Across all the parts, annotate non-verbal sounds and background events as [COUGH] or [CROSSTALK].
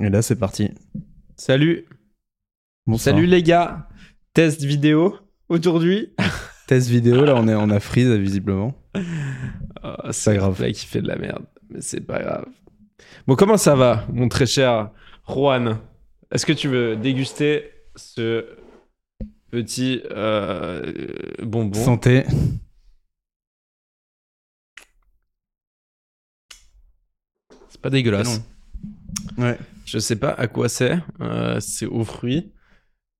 Et là, c'est parti. Salut. Bonsoir. Salut les gars. Test vidéo aujourd'hui. [LAUGHS] Test vidéo, là, on est en a freeze, visiblement. Oh, C'est pas grave. Là qui fait de la merde, mais c'est pas grave. Bon, comment ça va, mon très cher Juan? Est-ce que tu veux déguster ce petit euh, bonbon? Santé. C'est pas dégueulasse. Ouais. Je sais pas à quoi c'est. Euh, c'est aux fruits.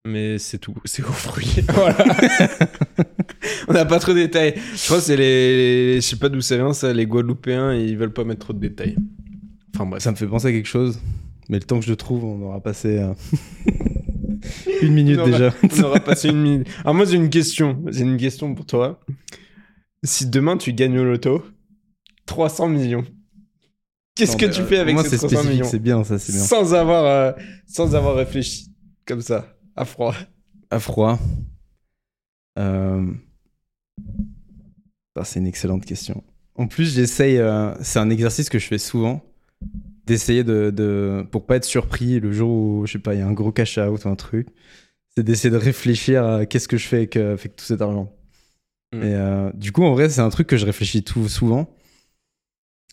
Mais c'est tout. [LAUGHS] C'est aux fruits. [LAUGHS] voilà. [LAUGHS] On n'a pas trop de détails. Je crois que c'est les. Je sais pas d'où ça vient, ça. Les Guadeloupéens, ils veulent pas mettre trop de détails. Enfin bref. Ça me fait penser à quelque chose. Mais le temps que je le trouve, on aura passé euh, une minute On aura- déjà. On aura passé une minute. Alors, moi, j'ai une question. J'ai une question pour toi. Si demain tu gagnes au loto 300 millions, qu'est-ce que tu euh, fais avec Moi, ces c'est 300 spécifique, millions c'est bien, ça, c'est bien. sans avoir, euh, sans avoir réfléchi comme ça, à froid. À froid. Euh... ah, c'est une excellente question. En plus, j'essaye. euh, C'est un exercice que je fais souvent. D'essayer de, de. Pour pas être surpris le jour où, je sais pas, il y a un gros cash out ou un truc. C'est d'essayer de réfléchir à qu'est-ce que je fais avec, avec tout cet argent. Mm. Et du coup, en vrai, c'est un truc que je réfléchis tout souvent.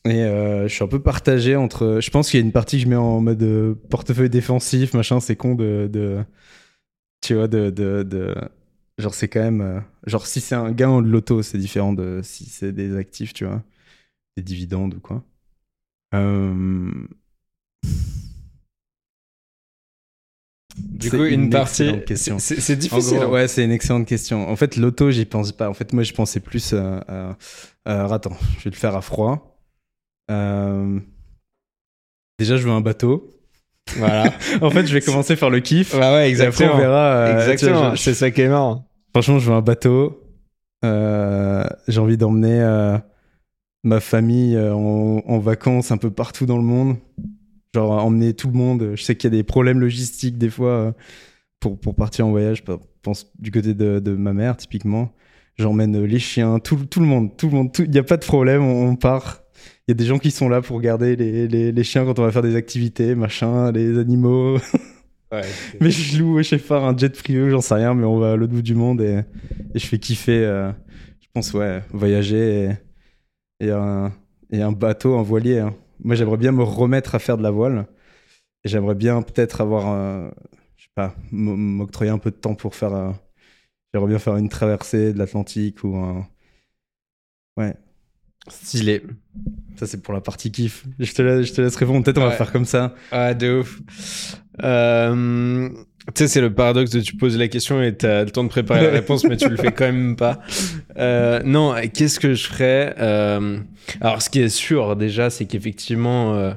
Et euh, je suis un peu partagé entre. Je pense qu'il y a une partie que je mets en mode euh, portefeuille défensif, machin, c'est con de, de. Tu vois, de. de, de- Genre, c'est quand même. euh, Genre, si c'est un gain de loto, c'est différent de si c'est des actifs, tu vois. Des dividendes ou quoi. Euh, Du coup, une, partie. C'est difficile. gros, hein. ouais, c'est une excellente question. En fait, l'auto, j'y pense pas. En fait, moi, je pensais plus à. à- à- attends, je vais le faire à froid. Euh, Déjà, je veux un bateau. Voilà. [LAUGHS] En fait, je vais commencer par le kiff. ouais, ouais, Et après, on verra. euh, Exactement. C'est ça qui est marrant. Franchement, je veux un bateau. Euh, J'ai envie d'emmener ma famille en, en vacances un peu partout dans le monde. Genre, emmener tout le monde. Je sais qu'il y a des problèmes logistiques des fois pour, pour partir en voyage. Je pense du côté de, de ma mère, typiquement. J'emmène les chiens, tout, tout le monde. Tout le monde. Il n'y a pas de problème, on, on part. Il y a des gens qui sont là pour garder les, les, les chiens quand on va faire des activités, machin, les animaux. [LAUGHS] Ouais. Mais je loue, je sais pas, un jet privé, j'en sais rien, mais on va à l'autre bout du monde et, et je fais kiffer. euh, je pense, ouais, voyager et, et, un, et un bateau, un voilier. hein. Moi, j'aimerais bien me remettre à faire de la voile. Et j'aimerais bien peut-être avoir, euh, je sais pas, m'octroyer un peu de temps pour faire. euh, j'aimerais bien faire une traversée de l'Atlantique ou un. Ouais, Stylé. ça c'est pour la partie kiff. Je te laisse, je te laisse répondre. Peut-être on va faire comme ça. Ah, de ouf. Euh, tu sais, c'est le paradoxe de tu poses la question et t'as le temps de préparer la réponse, mais tu le fais quand même pas. Euh, non, qu'est-ce que je ferais Euh, Alors, ce qui est sûr déjà, c'est qu'effectivement,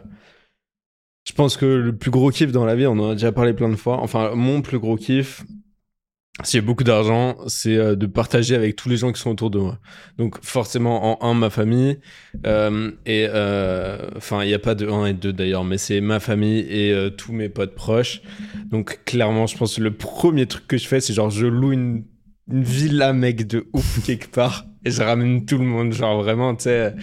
je pense que le plus gros kiff dans la vie, on en a déjà parlé plein de fois. Enfin, mon plus gros kiff, y a beaucoup d'argent, c'est euh, de partager avec tous les gens qui sont autour de moi. Donc, forcément, en un, ma famille, euh, et euh, enfin, il n'y a pas de 1 et 2 d'ailleurs, mais c'est ma famille et euh, tous mes potes proches. Donc, clairement, je pense que le premier truc que je fais, c'est genre, je loue une, une villa, mec, de ouf [LAUGHS] quelque part, et je ramène tout le monde. Genre, vraiment, tu sais,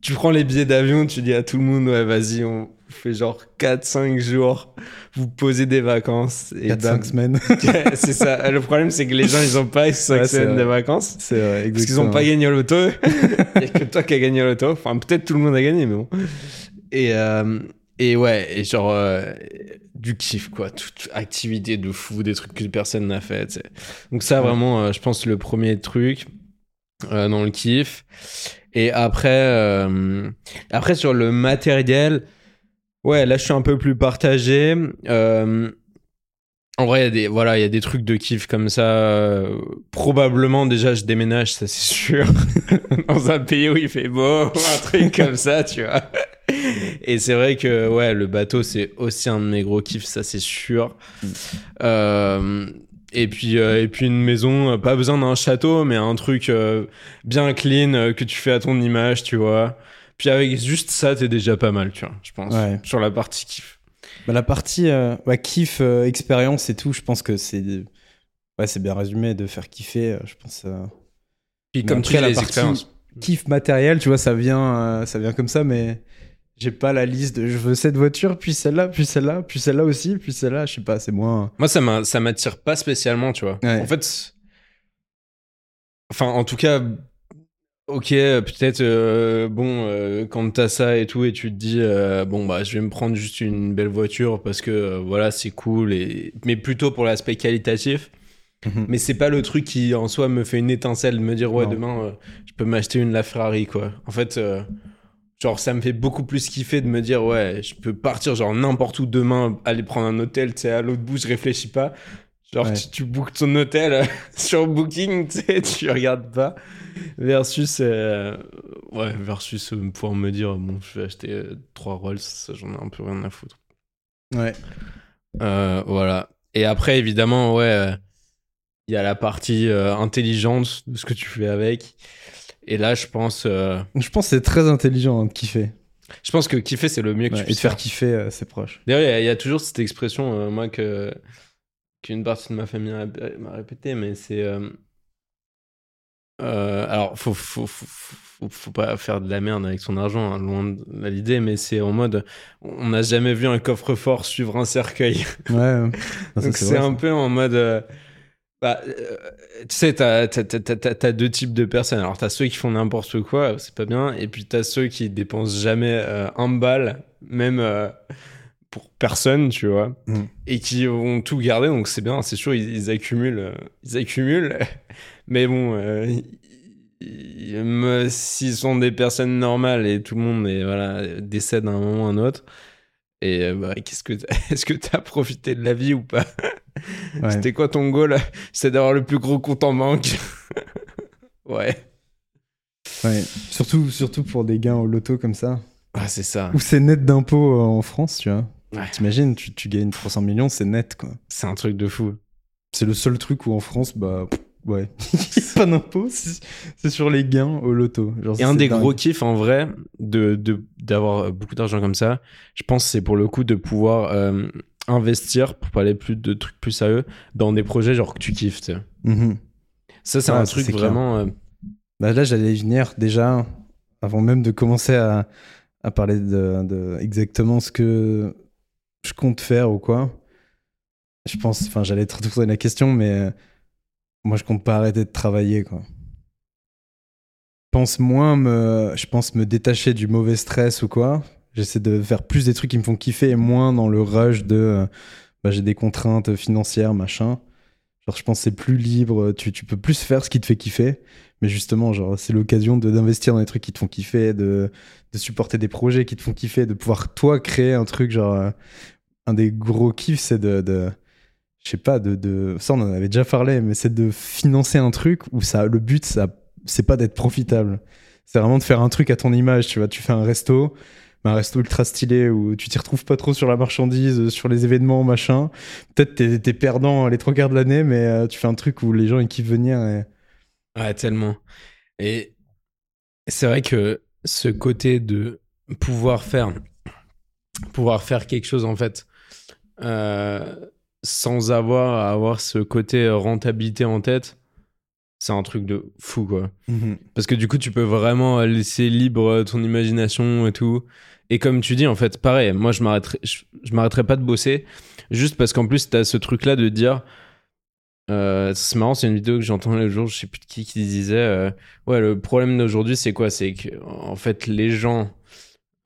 tu prends les billets d'avion, tu dis à tout le monde, ouais, vas-y, on fait genre 4-5 jours, vous posez des vacances. Et 4-5 bam. semaines. [LAUGHS] c'est ça. Le problème, c'est que les gens, ils ont pas 5 Ouais, semaines de vacances. c'est vrai, Parce qu'ils n'ont pas gagné au loto. [LAUGHS] Il n'y a que toi qui as gagné au loto. Enfin, peut-être tout le monde a gagné, mais bon. Et, euh, et ouais, et genre, euh, du kiff, quoi. Toute activité de fou, des trucs que personne n'a fait. Donc, ça, vraiment, euh, je pense, le premier truc dans le kiff. Et après, euh, après, sur le matériel, ouais, là, je suis un peu plus partagé. Euh, en vrai, il y a des, voilà, il y a des trucs de kiff comme ça. probablement, déjà, je déménage, ça c'est sûr. [LAUGHS] Dans un pays où il fait beau, [LAUGHS] un truc comme ça, tu vois. Et c'est vrai que, ouais, le bateau, c'est aussi un de mes gros kiffs, ça c'est sûr. Euh, et puis, euh, et puis une maison, pas besoin d'un château, mais un truc bien clean que tu fais à ton image, tu vois. Puis avec juste ça, t'es déjà pas mal, tu vois, je pense. Ouais. Sur la partie kiff. Bah, la partie euh, ouais, kiff, euh, expérience et tout, je pense que c'est ouais, c'est bien résumé de faire kiffer. euh, je pense euh, Puis Mais comme après, tu la les partie- kiff matériel, tu vois, ça vient, ça vient comme ça, mais j'ai pas la liste de je veux cette voiture, puis celle-là, puis celle-là, puis celle-là aussi, puis celle-là, je sais pas, c'est moins. Moi, ça m'a- ça m'attire pas spécialement, tu vois. Ouais. En fait, enfin, en tout cas, ok, peut-être, euh, bon, euh, quand t'as ça et tout, et tu te dis, euh, bon, bah, je vais me prendre juste une belle voiture parce que, euh, voilà, c'est cool, et... mais plutôt pour l'aspect qualitatif. Mhm. Mais c'est pas le truc qui, en soi, me fait une étincelle de me dire, ouais, Non. demain, je peux m'acheter une La Ferrari, quoi. En fait, genre, ça me fait beaucoup plus kiffer de me dire, ouais, je peux partir, genre, n'importe où demain, aller prendre un hôtel, tu sais, à l'autre bout, je réfléchis pas. Genre, Ouais. tu, tu bookes ton hôtel [LAUGHS] sur Booking, tu sais, tu regardes pas. Versus, euh, ouais, versus euh, pouvoir me dire, bon, je vais acheter euh, trois Rolls, ça, j'en ai un peu rien à foutre. Ouais. Voilà. Et après, évidemment, ouais, il y a la partie intelligente de ce que tu fais avec. Et là, je pense, Je pense que c'est très intelligent hein, de kiffer. je pense que kiffer, c'est le mieux que Ouais, tu et de puisses faire faire. kiffer euh, ses proches. D'ailleurs, il y a- il y, a toujours cette expression, euh, moi, que qu'une partie de ma famille m'a répété, mais c'est. euh, euh, alors, faut, faut, faut, faut, faut pas faire de la merde avec son argent, hein, loin de l'idée, mais c'est en mode on n'a jamais vu un coffre-fort suivre un cercueil. Ouais. ouais. [LAUGHS] Non, ça, Donc c'est un peu en mode. euh, bah, euh, tu sais, t'as t'as- t'as- t'as- t'as deux types de personnes. Alors, t'as ceux qui font n'importe quoi, c'est pas bien. Et puis, t'as ceux qui dépensent jamais un balle, même pour personne, tu vois. Mm. Et qui vont tout garder. Donc, c'est bien, c'est sûr, ils, ils accumulent. euh, ils accumulent. [LAUGHS] Mais bon, euh, s'ils sont des personnes normales et tout le monde est, voilà, décède à un moment ou à un autre. Et euh, bah, qu'est-ce que [LAUGHS] est-ce que t'as profité de la vie ou pas? [LAUGHS] Ouais. C'était quoi ton goal? C'est d'avoir le plus gros compte en banque. ouais. Ouais. Surtout, surtout pour des gains au loto comme ça. Ah, c'est ça. Ou c'est net d'impôts euh, en France, tu vois. Ouais. T'imagines, tu, tu gagnes 300 millions, c'est net, quoi. C'est un truc de fou. C'est le seul truc où en France, bah, pff, ouais. Il y a pas d'impôts, c'est sur les gains au loto. Genre, Et un des dingue. gros kiffs en vrai de de- d'avoir beaucoup d'argent comme ça, je pense c'est pour le coup de pouvoir euh, investir, pour parler plus de trucs plus sérieux, dans des projets genre que tu kiffes. tu sais. Mhm. Ça, c'est Ouais, un ça, truc vraiment. euh, Bah là, j'allais venir déjà, avant même de commencer à, à parler de, de exactement ce que je compte faire ou quoi. Je pense, enfin, j'allais te retourner la question, mais euh, moi, je compte pas arrêter de travailler, quoi. Je pense moins me, je pense me détacher du mauvais stress ou quoi. J'essaie de faire plus des trucs qui me font kiffer et moins dans le rush de, euh, bah, j'ai des contraintes financières, machin. Genre, je pense que c'est plus libre, tu, tu peux plus faire ce qui te fait kiffer. Mais justement, genre, c'est l'occasion d'investir dans des trucs qui te font kiffer, de, de supporter des projets qui te font kiffer, de pouvoir toi créer un truc, genre, euh, un des gros kiffs, c'est de, de je sais pas, de, de, ça on en avait déjà parlé, mais c'est de financer un truc où ça, le but, ça, c'est pas d'être profitable. C'est vraiment de faire un truc à ton image, tu vois. Tu fais un resto, mais ultra stylé où tu t'y retrouves pas trop sur la marchandise, euh, sur les événements, machin. Peut-être t'es, perdant les trois quarts de l'année, mais euh, tu fais un truc où les gens ils kiffent venir. Ouais, tellement. Et c'est vrai que ce côté de pouvoir faire, pouvoir faire quelque chose en fait, euh, sans avoir à avoir ce côté rentabilité en tête, c'est un truc de fou quoi. Parce que du coup, tu peux vraiment laisser libre ton imagination et tout. Et comme tu dis, en fait, pareil, moi, je m'arrêterai, je, je m'arrêterai pas de bosser, juste parce qu'en plus, t'as ce truc-là de dire. euh, c'est marrant, c'est une vidéo que j'ai entendue le jour, je sais plus de qui qui disait. euh, ouais, le problème d'aujourd'hui, c'est quoi? C'est que, en fait, les gens.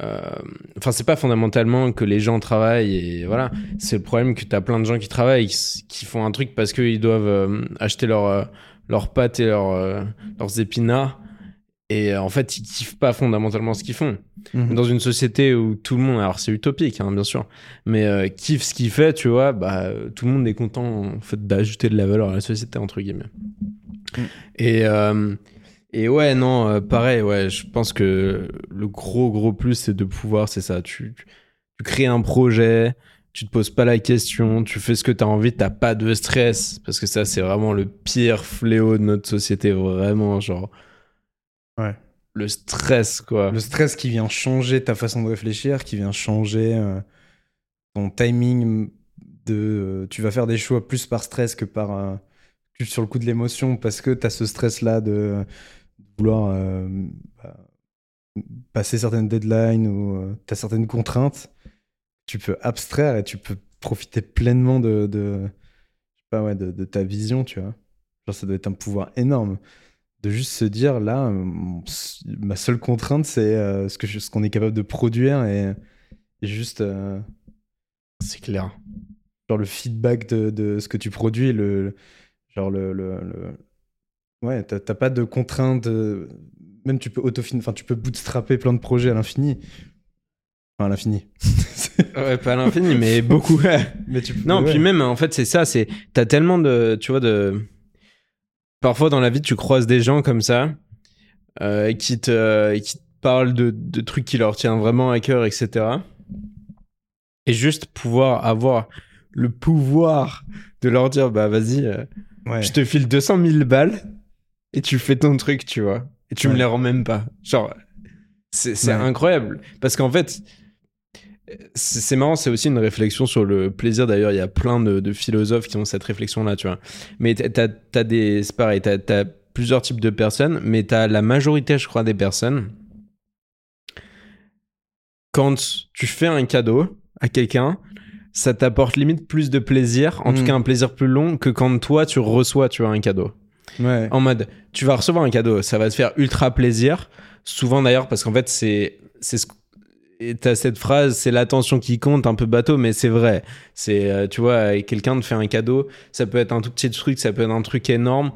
euh, Enfin, c'est pas fondamentalement que les gens travaillent et voilà. C'est le problème que t'as plein de gens qui travaillent, qui, qui font un truc parce qu'ils doivent euh, acheter leur. Leurs pâtes et leurs, euh, leurs épinards. Et euh, en fait, ils kiffent pas fondamentalement ce qu'ils font. Mhm. Dans une société où tout le monde, alors c'est utopique, hein, bien sûr, mais euh, kiffe ce qu'il fait, tu vois, bah, tout le monde est content en fait, d'ajouter de la valeur à la société, entre guillemets. Mm. Et, euh, et ouais, non, euh, pareil, ouais, je pense que le gros, gros plus, c'est de pouvoir, c'est ça, tu, tu crées un projet, tu te poses pas la question, tu fais ce que tu as envie, t'as pas de stress, parce que ça, c'est vraiment le pire fléau de notre société, vraiment, genre. Ouais. Le stress, quoi. Le stress qui vient changer ta façon de réfléchir, qui vient changer euh, ton timing de. euh, tu vas faire des choix plus par stress que par. euh, sur le coup de l'émotion parce que tu as ce stress-là de vouloir bah, passer certaines deadlines ou euh, tu as certaines contraintes, tu peux abstraire et tu peux profiter pleinement de, de, pas, ouais, de, de ta vision, tu vois. Genre, ça doit être un pouvoir énorme de juste se dire là, mon- ma seule contrainte, c'est euh, ce que je- ce qu'on est capable de produire et, et juste euh, C'est clair. genre le feedback de, de ce que tu produis, le, genre le, le, le- ouais, t'as pas de contrainte, même tu peux autofin, enfin tu peux bootstrapper plein de projets à l'infini, enfin à l'infini. [LAUGHS] Ouais, pas à l'infini, mais [LAUGHS] beaucoup. Mais tu peux- Non, ouais. puis même, en fait, c'est ça. C'est t'as tellement de, tu vois, de. Parfois dans la vie, tu croises des gens comme ça euh, qui te, qui te parlent de, de trucs qui leur tiennent vraiment à cœur, etc. Et juste pouvoir avoir le pouvoir de leur dire, bah vas-y, euh, Ouais. je te file 200 000 balles et tu fais ton truc, tu vois. Et tu me Ouais. les rends même pas. Genre, c'est c'est Ouais. incroyable. Parce qu'en fait, c'est marrant, c'est aussi une réflexion sur le plaisir. D'ailleurs, il y a plein de, de philosophes qui ont cette réflexion-là, tu vois. Mais t'as- t'as des. C'est pareil, t'as as plusieurs types de personnes, mais t'as la majorité, je crois, des personnes. Quand tu fais un cadeau à quelqu'un, ça t'apporte limite plus de plaisir, en tout Mm. cas un plaisir plus long que quand toi tu reçois, tu vois, un cadeau. Ouais. En mode, tu vas recevoir un cadeau, ça va te faire ultra plaisir. Souvent d'ailleurs, parce qu'en fait, c'est. c'est ce... Et t'as cette phrase, c'est l'attention qui compte, un peu bateau, mais c'est vrai. C'est, euh, tu vois, quelqu'un te fait un cadeau, ça peut être un tout petit truc, ça peut être un truc énorme.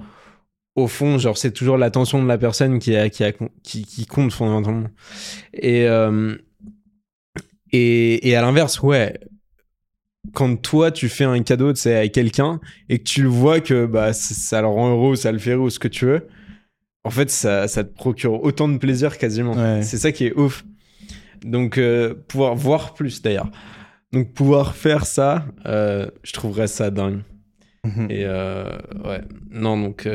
Au fond, genre, c'est toujours l'attention de la personne qui, a, qui, a, qui, qui compte fondamentalement. Et, euh, et, et à l'inverse, ouais, quand toi tu fais un cadeau tu sais, à quelqu'un et que tu le vois que bah, ça le rend heureux, ça le fait heureux, ce que tu veux, en fait, ça, ça te procure autant de plaisir quasiment. Ouais. C'est ça qui est ouf. Donc, euh, pouvoir voir plus d'ailleurs. Donc, pouvoir faire ça, euh, je trouverais ça dingue. Mhm. Et euh, ouais, non, donc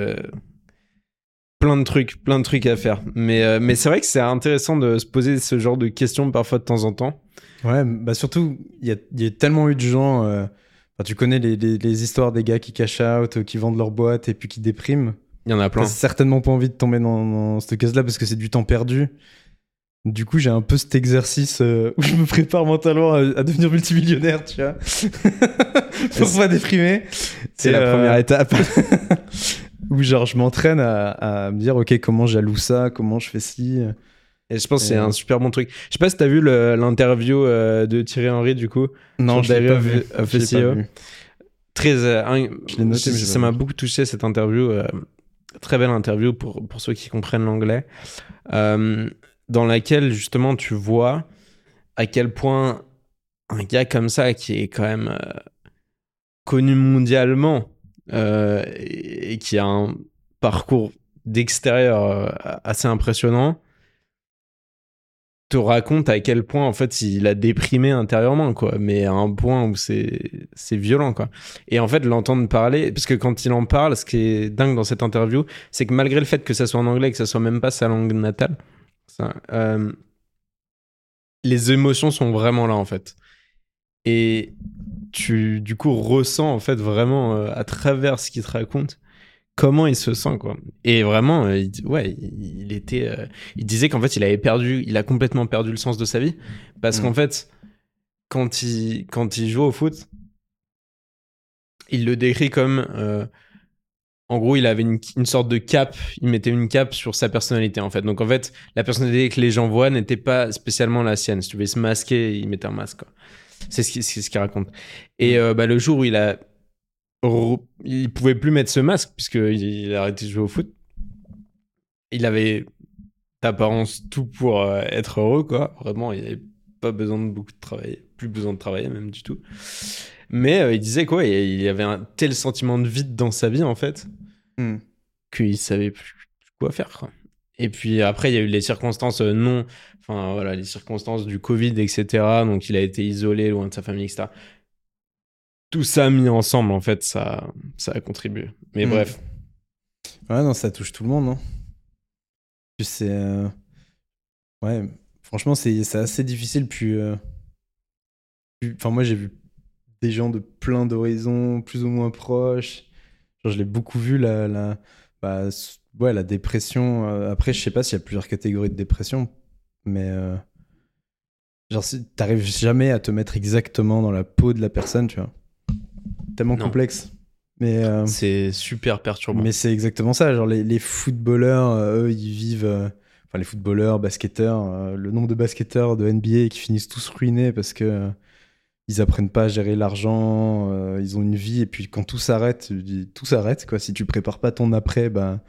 plein de trucs, plein de trucs à faire. Mais, euh, mais c'est vrai que c'est intéressant de se poser ce genre de questions parfois de temps en temps. Ouais, bah surtout, il y a, il y a tellement eu de gens. euh, enfin, tu connais les, les- les histoires des gars qui cash out, qui vendent leur boîte et puis qui dépriment. Il y en a plein. T'as certainement pas envie de tomber dans, dans cette case-là parce que c'est du temps perdu. Du coup, j'ai un peu cet exercice euh, [LAUGHS] où je me prépare mentalement à, à devenir multimillionnaire, tu vois. [LAUGHS] Pour pas déprimer. C'est la euh, première étape. [LAUGHS] Où genre, je m'entraîne à, à me dire, OK, comment j'alloue ça, comment je fais ci. Et je pense que c'est un super bon truc. Je sais pas si t'as vu l'interview euh, de Thierry Henry du coup. Non, je l'ai pas vu. pas CEO. vu. Très. euh, un- Je l'ai noté, ça m'a beaucoup touché cette interview. euh, très belle interview pour, pour ceux qui comprennent l'anglais. euh, dans laquelle justement tu vois à quel point un gars comme ça qui est quand même euh, connu mondialement euh, et, qui a un parcours d'extérieur euh, assez impressionnant te raconte à quel point en fait il a déprimé intérieurement quoi. Mais à un point où c'est c'est violent quoi. Et en fait l'entendre parler parce que quand il en parle ce qui est dingue dans cette interview c'est que malgré le fait que ça soit en anglais et que ça soit même pas sa langue natale ça, euh, les émotions sont vraiment là en fait. Et tu du coup ressens en fait vraiment euh, à travers ce qu'il te raconte comment il se sent quoi. Et vraiment euh, il, ouais il, était il disait qu'en fait il avait perdu il a complètement perdu le sens de sa vie. Parce Mm. qu'en fait quand il quand il joue au foot il le décrit comme en gros, il avait une, sorte de cape, il mettait une cape sur sa personnalité en fait. Donc en fait, la personnalité que les gens voient n'était pas spécialement la sienne. Si tu veux se masquer, il mettait un masque. C'est ce qu'il raconte. Et euh, bah, le jour où il a, il pouvait plus mettre ce masque puisqu'il il a arrêté de jouer au foot. Il avait d'apparence tout pour euh, être heureux quoi. Vraiment, il avait pas besoin de beaucoup de travailler, plus besoin de travailler même du tout. Mais euh, il disait quoi, il y avait un tel sentiment de vide dans sa vie en fait Hmm. qu'il savait plus quoi faire. Quoi. Et puis après, il y a eu les circonstances euh, non, enfin voilà, les circonstances du Covid, etc. Donc il a été isolé, loin de sa famille, etc. Tout ça mis ensemble, en fait, ça, ça a contribué. Mais Mm. bref, Ouais, non, ça touche tout le monde, non Puis c'est. euh, Ouais, franchement, c'est c'est assez difficile. Puis. euh, puis- Enfin, moi, j'ai vu des gens de plein d'horizons, plus ou moins proches. Genre, je l'ai beaucoup vu, la, la, bah, ouais, la dépression. euh, Après, je sais pas s'il y a plusieurs catégories de dépression. Mais euh, genre, t'arrives jamais à te mettre exactement dans la peau de la personne, tu vois. Tellement Non. complexe. Mais, euh, C'est super perturbant. mais c'est exactement ça. Genre, les, les footballeurs, euh, eux, ils vivent. Enfin, les footballeurs, basketteurs, le nombre de basketteurs de NBA qui finissent tous ruinés parce que. Ils apprennent pas à gérer l'argent, euh, ils ont une vie, et puis quand tout s'arrête, tout s'arrête. Si tu prépares pas ton après, bah,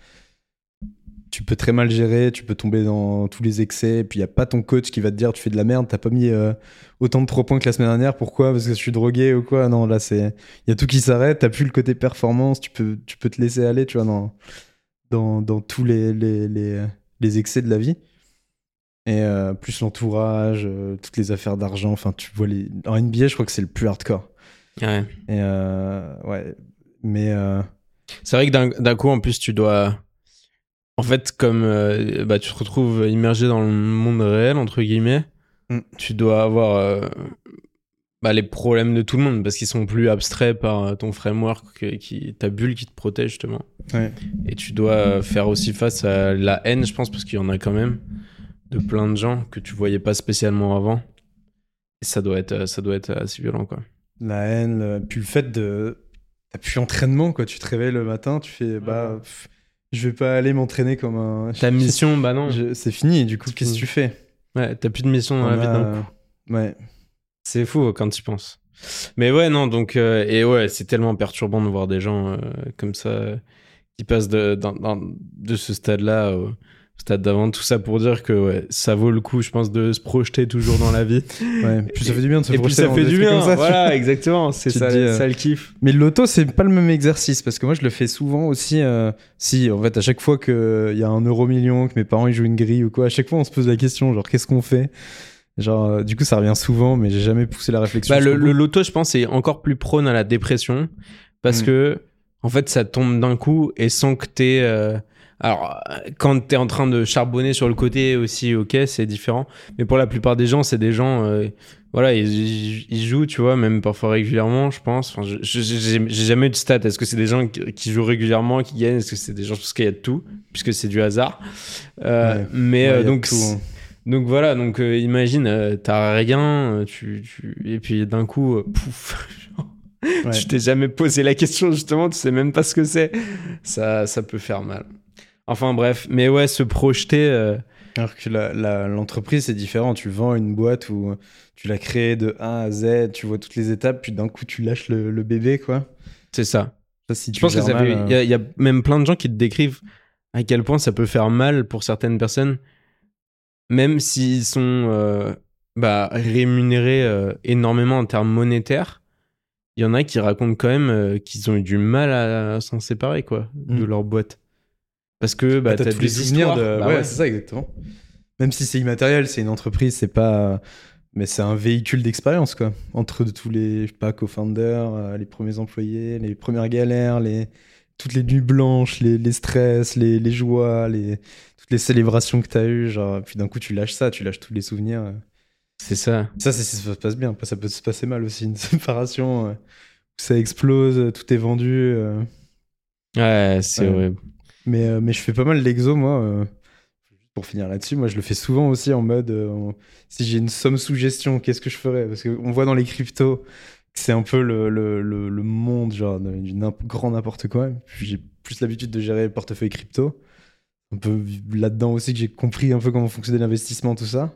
tu peux très mal gérer, tu peux tomber dans tous les excès, et puis il y a pas ton coach qui va te dire, tu fais de la merde, t'as pas mis euh, autant de 3 points que la semaine dernière, pourquoi? Parce que je suis drogué ou quoi? Non, là. Il y a tout qui s'arrête, t'as plus le côté performance, tu peux, tu peux te laisser aller, tu vois, dans, dans, dans tous les, les, les, les excès de la vie. Et euh, plus l'entourage, euh, toutes les affaires d'argent, enfin, tu vois, les... en NBA, je crois que c'est le plus hardcore. Ouais. Et euh, ouais, mais euh, C'est vrai que d'un coup, en plus, tu dois. En fait, comme euh, bah, tu te retrouves immergé dans le monde réel, entre guillemets, Mm. tu dois avoir euh, bah, les problèmes de tout le monde parce qu'ils sont plus abstraits par ton framework, que- qui, ta bulle qui te protège, justement. ouais. Et tu dois faire aussi face à la haine, je pense, parce qu'il y en a quand même, de plein de gens que tu voyais pas spécialement avant. Et ça doit être, ça doit être assez violent, quoi. la haine, le- puis le fait de. T'as plus entraînement, quoi. Tu te réveilles le matin, tu fais, bah, pff, je vais pas aller m'entraîner comme un. [LAUGHS] Ta mission, bah non. Je- C'est fini, du coup, qu'est-ce que tu fais? Ouais, t'as plus de mission dans On la vie a- d'un coup. Ouais. C'est fou quand tu penses. Mais ouais, non, donc, euh, et ouais, c'est tellement perturbant de voir des gens euh, comme ça euh, qui passent de, de ce stade-là stade d'avant. Tout ça pour dire que ouais, ça vaut le coup, je pense, de se projeter toujours dans la vie. [LAUGHS] ouais. Puis ça fait du bien de se et puis projeter ça dans fait des du bien. ça, voilà, [LAUGHS] exactement. C'est ça, dis, euh, ça le kiff. Mais l'auto, c'est pas le même exercice parce que moi, je le fais souvent aussi. euh, si, en fait, à chaque fois qu'il y a un euro million, que mes parents ils jouent une grille ou quoi, à chaque fois, on se pose la question, genre, qu'est-ce qu'on fait? Genre, euh, du coup, ça revient souvent, mais j'ai jamais poussé la réflexion. Bah, le, le loto, je pense, est encore plus prône à la dépression parce Mm. que, en fait, ça tombe d'un coup et sans que t'aies. euh, Alors, quand t'es en train de charbonner sur le côté aussi, ok, c'est différent. Mais pour la plupart des gens, c'est des gens. euh, voilà, ils, ils- ils jouent, tu vois, même parfois régulièrement, je pense. Enfin, j'ai jamais eu de stats. Est-ce que c'est des gens qui, qui jouent régulièrement, qui gagnent? Est-ce que c'est des gens. Parce qu'il y a de tout, puisque c'est du hasard. Euh, Ouais. Mais Ouais, euh, donc. tout, hein. Donc voilà, donc imagine, t'as rien, tu, tu... et puis d'un coup, pouf, [LAUGHS] Ouais. tu t'es jamais posé la question justement, tu sais même pas ce que c'est. Ça, ça peut faire mal. Enfin bref, mais ouais, se projeter, euh, Alors que la- la- l'entreprise, c'est différent. Tu vends une boîte où tu l'as créée de A à Z, tu vois toutes les étapes, puis d'un coup, tu lâches le, le bébé, quoi. c'est ça. Ça, si Je pense fait- euh, il y, a- il y a même plein de gens qui te décrivent à quel point ça peut faire mal pour certaines personnes, même s'ils sont euh, bah, rémunérés euh, énormément en termes monétaires. Il y en a qui racontent quand même qu'ils ont eu du mal à, s'en séparer quoi, de Mm. leur boîte. Parce que bah, t'as t'as tous les des souvenirs de. Bah ouais, ouais. c'est ça, exactement. Même si c'est immatériel, c'est une entreprise, c'est pas. Mais c'est un véhicule d'expérience, quoi. Entre tous les, je sais pas, co-founders, euh, les premiers employés, les premières galères, les... toutes les nuits blanches, les, les stress, les, les joies, les... toutes les célébrations que t'as eues. Genre... Puis d'un coup, tu lâches ça, tu lâches tous les souvenirs. euh. C'est ça. Ça, c'est si ça se passe bien. Ça peut se passer mal aussi, une [LAUGHS] séparation euh, où ça explose, tout est vendu. Ouais, c'est Ouais. horrible. Mais, euh, mais je fais pas mal d'exo, moi. euh, pour finir là-dessus, moi, je le fais souvent aussi en mode euh, si j'ai une somme sous gestion, qu'est-ce que je ferais? Parce qu'on voit dans les cryptos que c'est un peu le, monde, genre, du grand n'importe quoi. Puis j'ai plus l'habitude de gérer le portefeuille crypto. Un peu là-dedans aussi que j'ai compris un peu comment fonctionnait l'investissement, tout ça.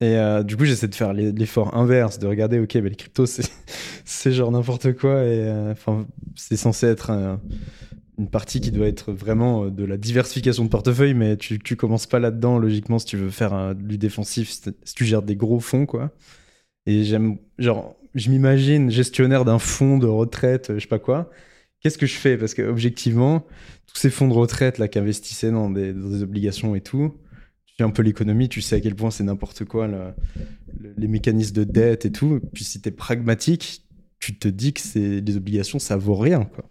Et du coup, j'essaie de faire l'e- l'effort inverse, de regarder, ok, mais les cryptos, [LAUGHS] c'est genre n'importe quoi. Et enfin, c'est censé être un- une partie qui doit être vraiment euh, de la diversification de portefeuille, mais tu, tu commences pas là-dedans, logiquement, si tu veux faire un- du défensif, si tu gères des gros fonds, quoi. Et j'aime, genre, je m'imagine gestionnaire d'un fonds de retraite, euh, je sais pas quoi. Qu'est-ce que je fais? Parce que objectivement, tous ces fonds de retraite là qui investissaient dans des, obligations et tout, tu sais un peu l'économie, tu sais à quel point c'est n'importe quoi le- le- les mécanismes de dette et tout. Puis si t'es pragmatique, tu te dis que c'est les obligations, ça vaut rien, quoi.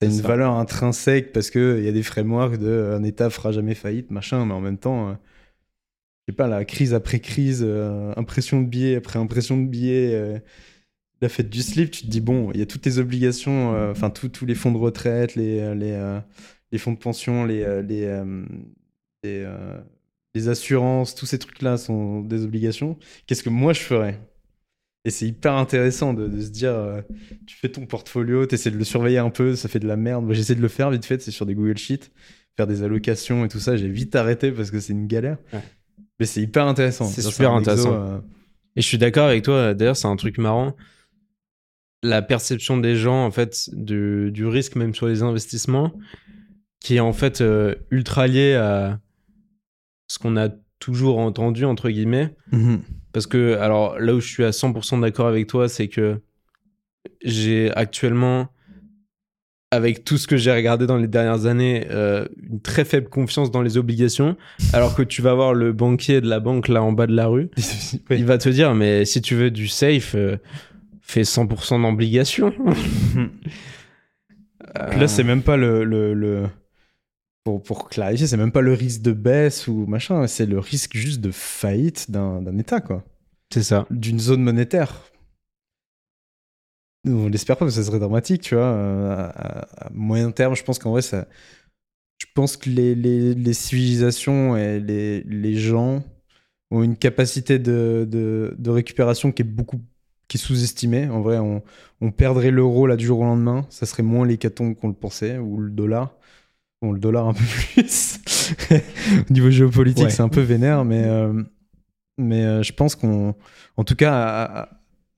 C'est une ça. valeur intrinsèque parce que il y a des frameworks de euh, un État fera jamais faillite, machin, mais en même temps, euh, je sais pas, la crise après crise, euh, impression de billets après impression de billets, euh, la fête du slip, tu te dis, bon, il y a toutes tes obligations, euh, enfin, tous tous les fonds de retraite, les, les, les fonds de pension, les, les, les, les assurances, tous ces trucs-là sont des obligations. Qu'est-ce que moi je ferais? Et c'est hyper intéressant de, de se dire, euh, tu fais ton portfolio, tu essaies de le surveiller un peu, ça fait de la merde. Moi j'essaie de le faire vite fait, c'est sur des Google Sheets, faire des allocations et tout ça. J'ai vite arrêté parce que c'est une galère. Ouais. Mais c'est hyper intéressant. C'est super exo, intéressant. euh, Et je suis d'accord avec toi. D'ailleurs, c'est un truc marrant. La perception des gens, en fait, du, du risque, même sur les investissements, qui est en fait euh, ultra lié à ce qu'on a toujours entendu, entre guillemets. mhm. Parce que, alors là où je suis à 100% d'accord avec toi, c'est que j'ai actuellement, avec tout ce que j'ai regardé dans les dernières années, euh, une très faible confiance dans les obligations. Alors que tu vas voir le banquier de la banque là en bas de la rue, [LAUGHS] Oui. il va te dire, mais si tu veux du safe, euh, fais 100% d'obligations. [LAUGHS] Là, c'est même pas le. le, le- Pour, pour clarifier, c'est même pas le risque de baisse ou machin, c'est le risque juste de faillite d'un d'un État, quoi. C'est ça. D'une zone monétaire. On l'espère pas, parce que ça serait dramatique, tu vois. À, à- à moyen terme, je pense qu'en vrai, ça. Je pense que les, les, les civilisations et les, les gens ont une capacité de, de, de récupération qui est beaucoup qui est sous-estimée. En vrai, on, on perdrait l'euro là du jour au lendemain, ça serait moins l'hécatombe qu'on le pensait, ou le dollar. Bon, le dollar un peu [LAUGHS] plus. au niveau géopolitique, Ouais. c'est un peu vénère, mais, euh, mais euh, je pense qu'on, en tout cas, à, à-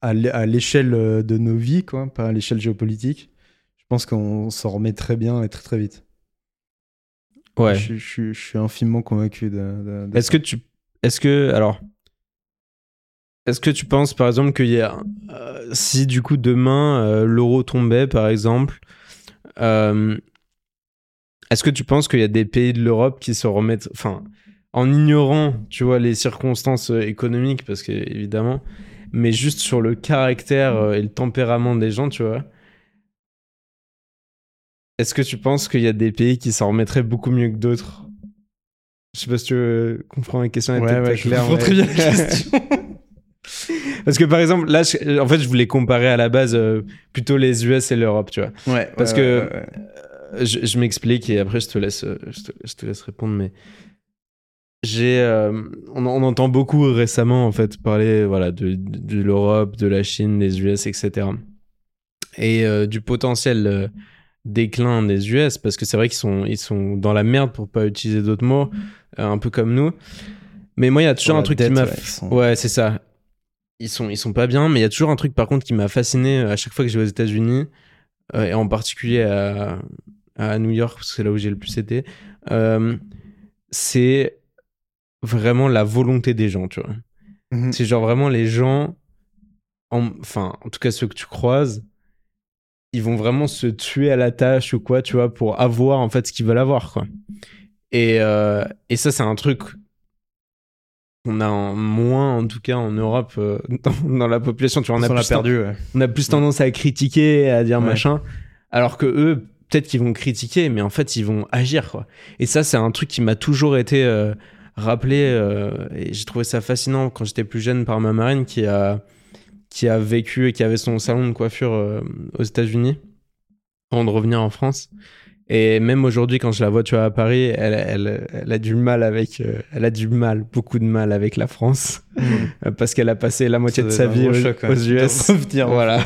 à l'é- à l'échelle euh, de nos vies, quoi, pas à l'échelle géopolitique, je pense qu'on s'en remet très bien et très très vite. Ouais. Je, je- je- je suis infiniment convaincu de. de- de Est-ce que tu. Est-ce que. Alors. Est-ce que tu penses, par exemple, qu'il y a. euh, si du coup demain l'euro tombait, par exemple, est-ce que tu penses qu'il y a des pays de l'Europe qui se remettent. Enfin, en ignorant, tu vois, les circonstances euh, économiques, parce que évidemment, mais juste sur le caractère euh, et le tempérament des gens, tu vois? Est-ce que tu penses qu'il y a des pays qui s'en remettraient beaucoup mieux que d'autres? Je sais pas si tu comprends la question. Ouais, ouais, je claire, comprends très bien la [LAUGHS] question. Parce que par exemple, là, je- en fait, je voulais comparer à la base euh, plutôt les US et l'Europe, tu vois. ouais, Parce ouais, que- Je, je m'explique et après je te laisse, euh, je te, je te laisse répondre, mais j'ai, euh, on, on entend beaucoup récemment en fait parler, voilà, de, de, de l'Europe, de la Chine, des US, etc. Et euh, du potentiel euh, déclin des US, parce que c'est vrai qu'ils sont, ils sont dans la merde pour pas utiliser d'autres mots, un peu comme nous. Mais moi, il y a toujours un truc dette, qui m'a, ouais, sont- Ouais, c'est ça. Ils sont, ils sont pas bien, mais il y a toujours un truc par contre qui m'a fasciné à chaque fois que je vais aux États-Unis, et en particulier à, à New York, parce que c'est là où j'ai le plus été. euh, c'est vraiment la volonté des gens, tu vois. Mhm. C'est genre vraiment les gens, en- enfin, en tout cas ceux que tu croises, ils vont vraiment se tuer à la tâche ou quoi, tu vois, pour avoir en fait ce qu'ils veulent avoir, quoi. Et, euh, et ça, c'est un truc qu'on a en moins, en tout cas en Europe, euh, [LAUGHS] dans, dans la population. Tu vois, on a, On l'a plus, perdu, ouais. on a plus tendance à critiquer, à dire Ouais. machin, alors que eux, peut-être qu'ils vont critiquer, mais en fait, ils vont agir, quoi. Et ça, c'est un truc qui m'a toujours été euh, rappelé, euh, et j'ai trouvé ça fascinant quand j'étais plus jeune par ma marraine qui a, qui a vécu et qui avait son salon de coiffure euh, aux États-Unis avant de revenir en France. Et même aujourd'hui, quand je la vois, tu vois, à Paris, elle, elle, elle a du mal avec, euh, elle a du mal, beaucoup de mal avec la France, euh, parce qu'elle a passé la moitié de sa vie aux, aux US. [LAUGHS] Voilà.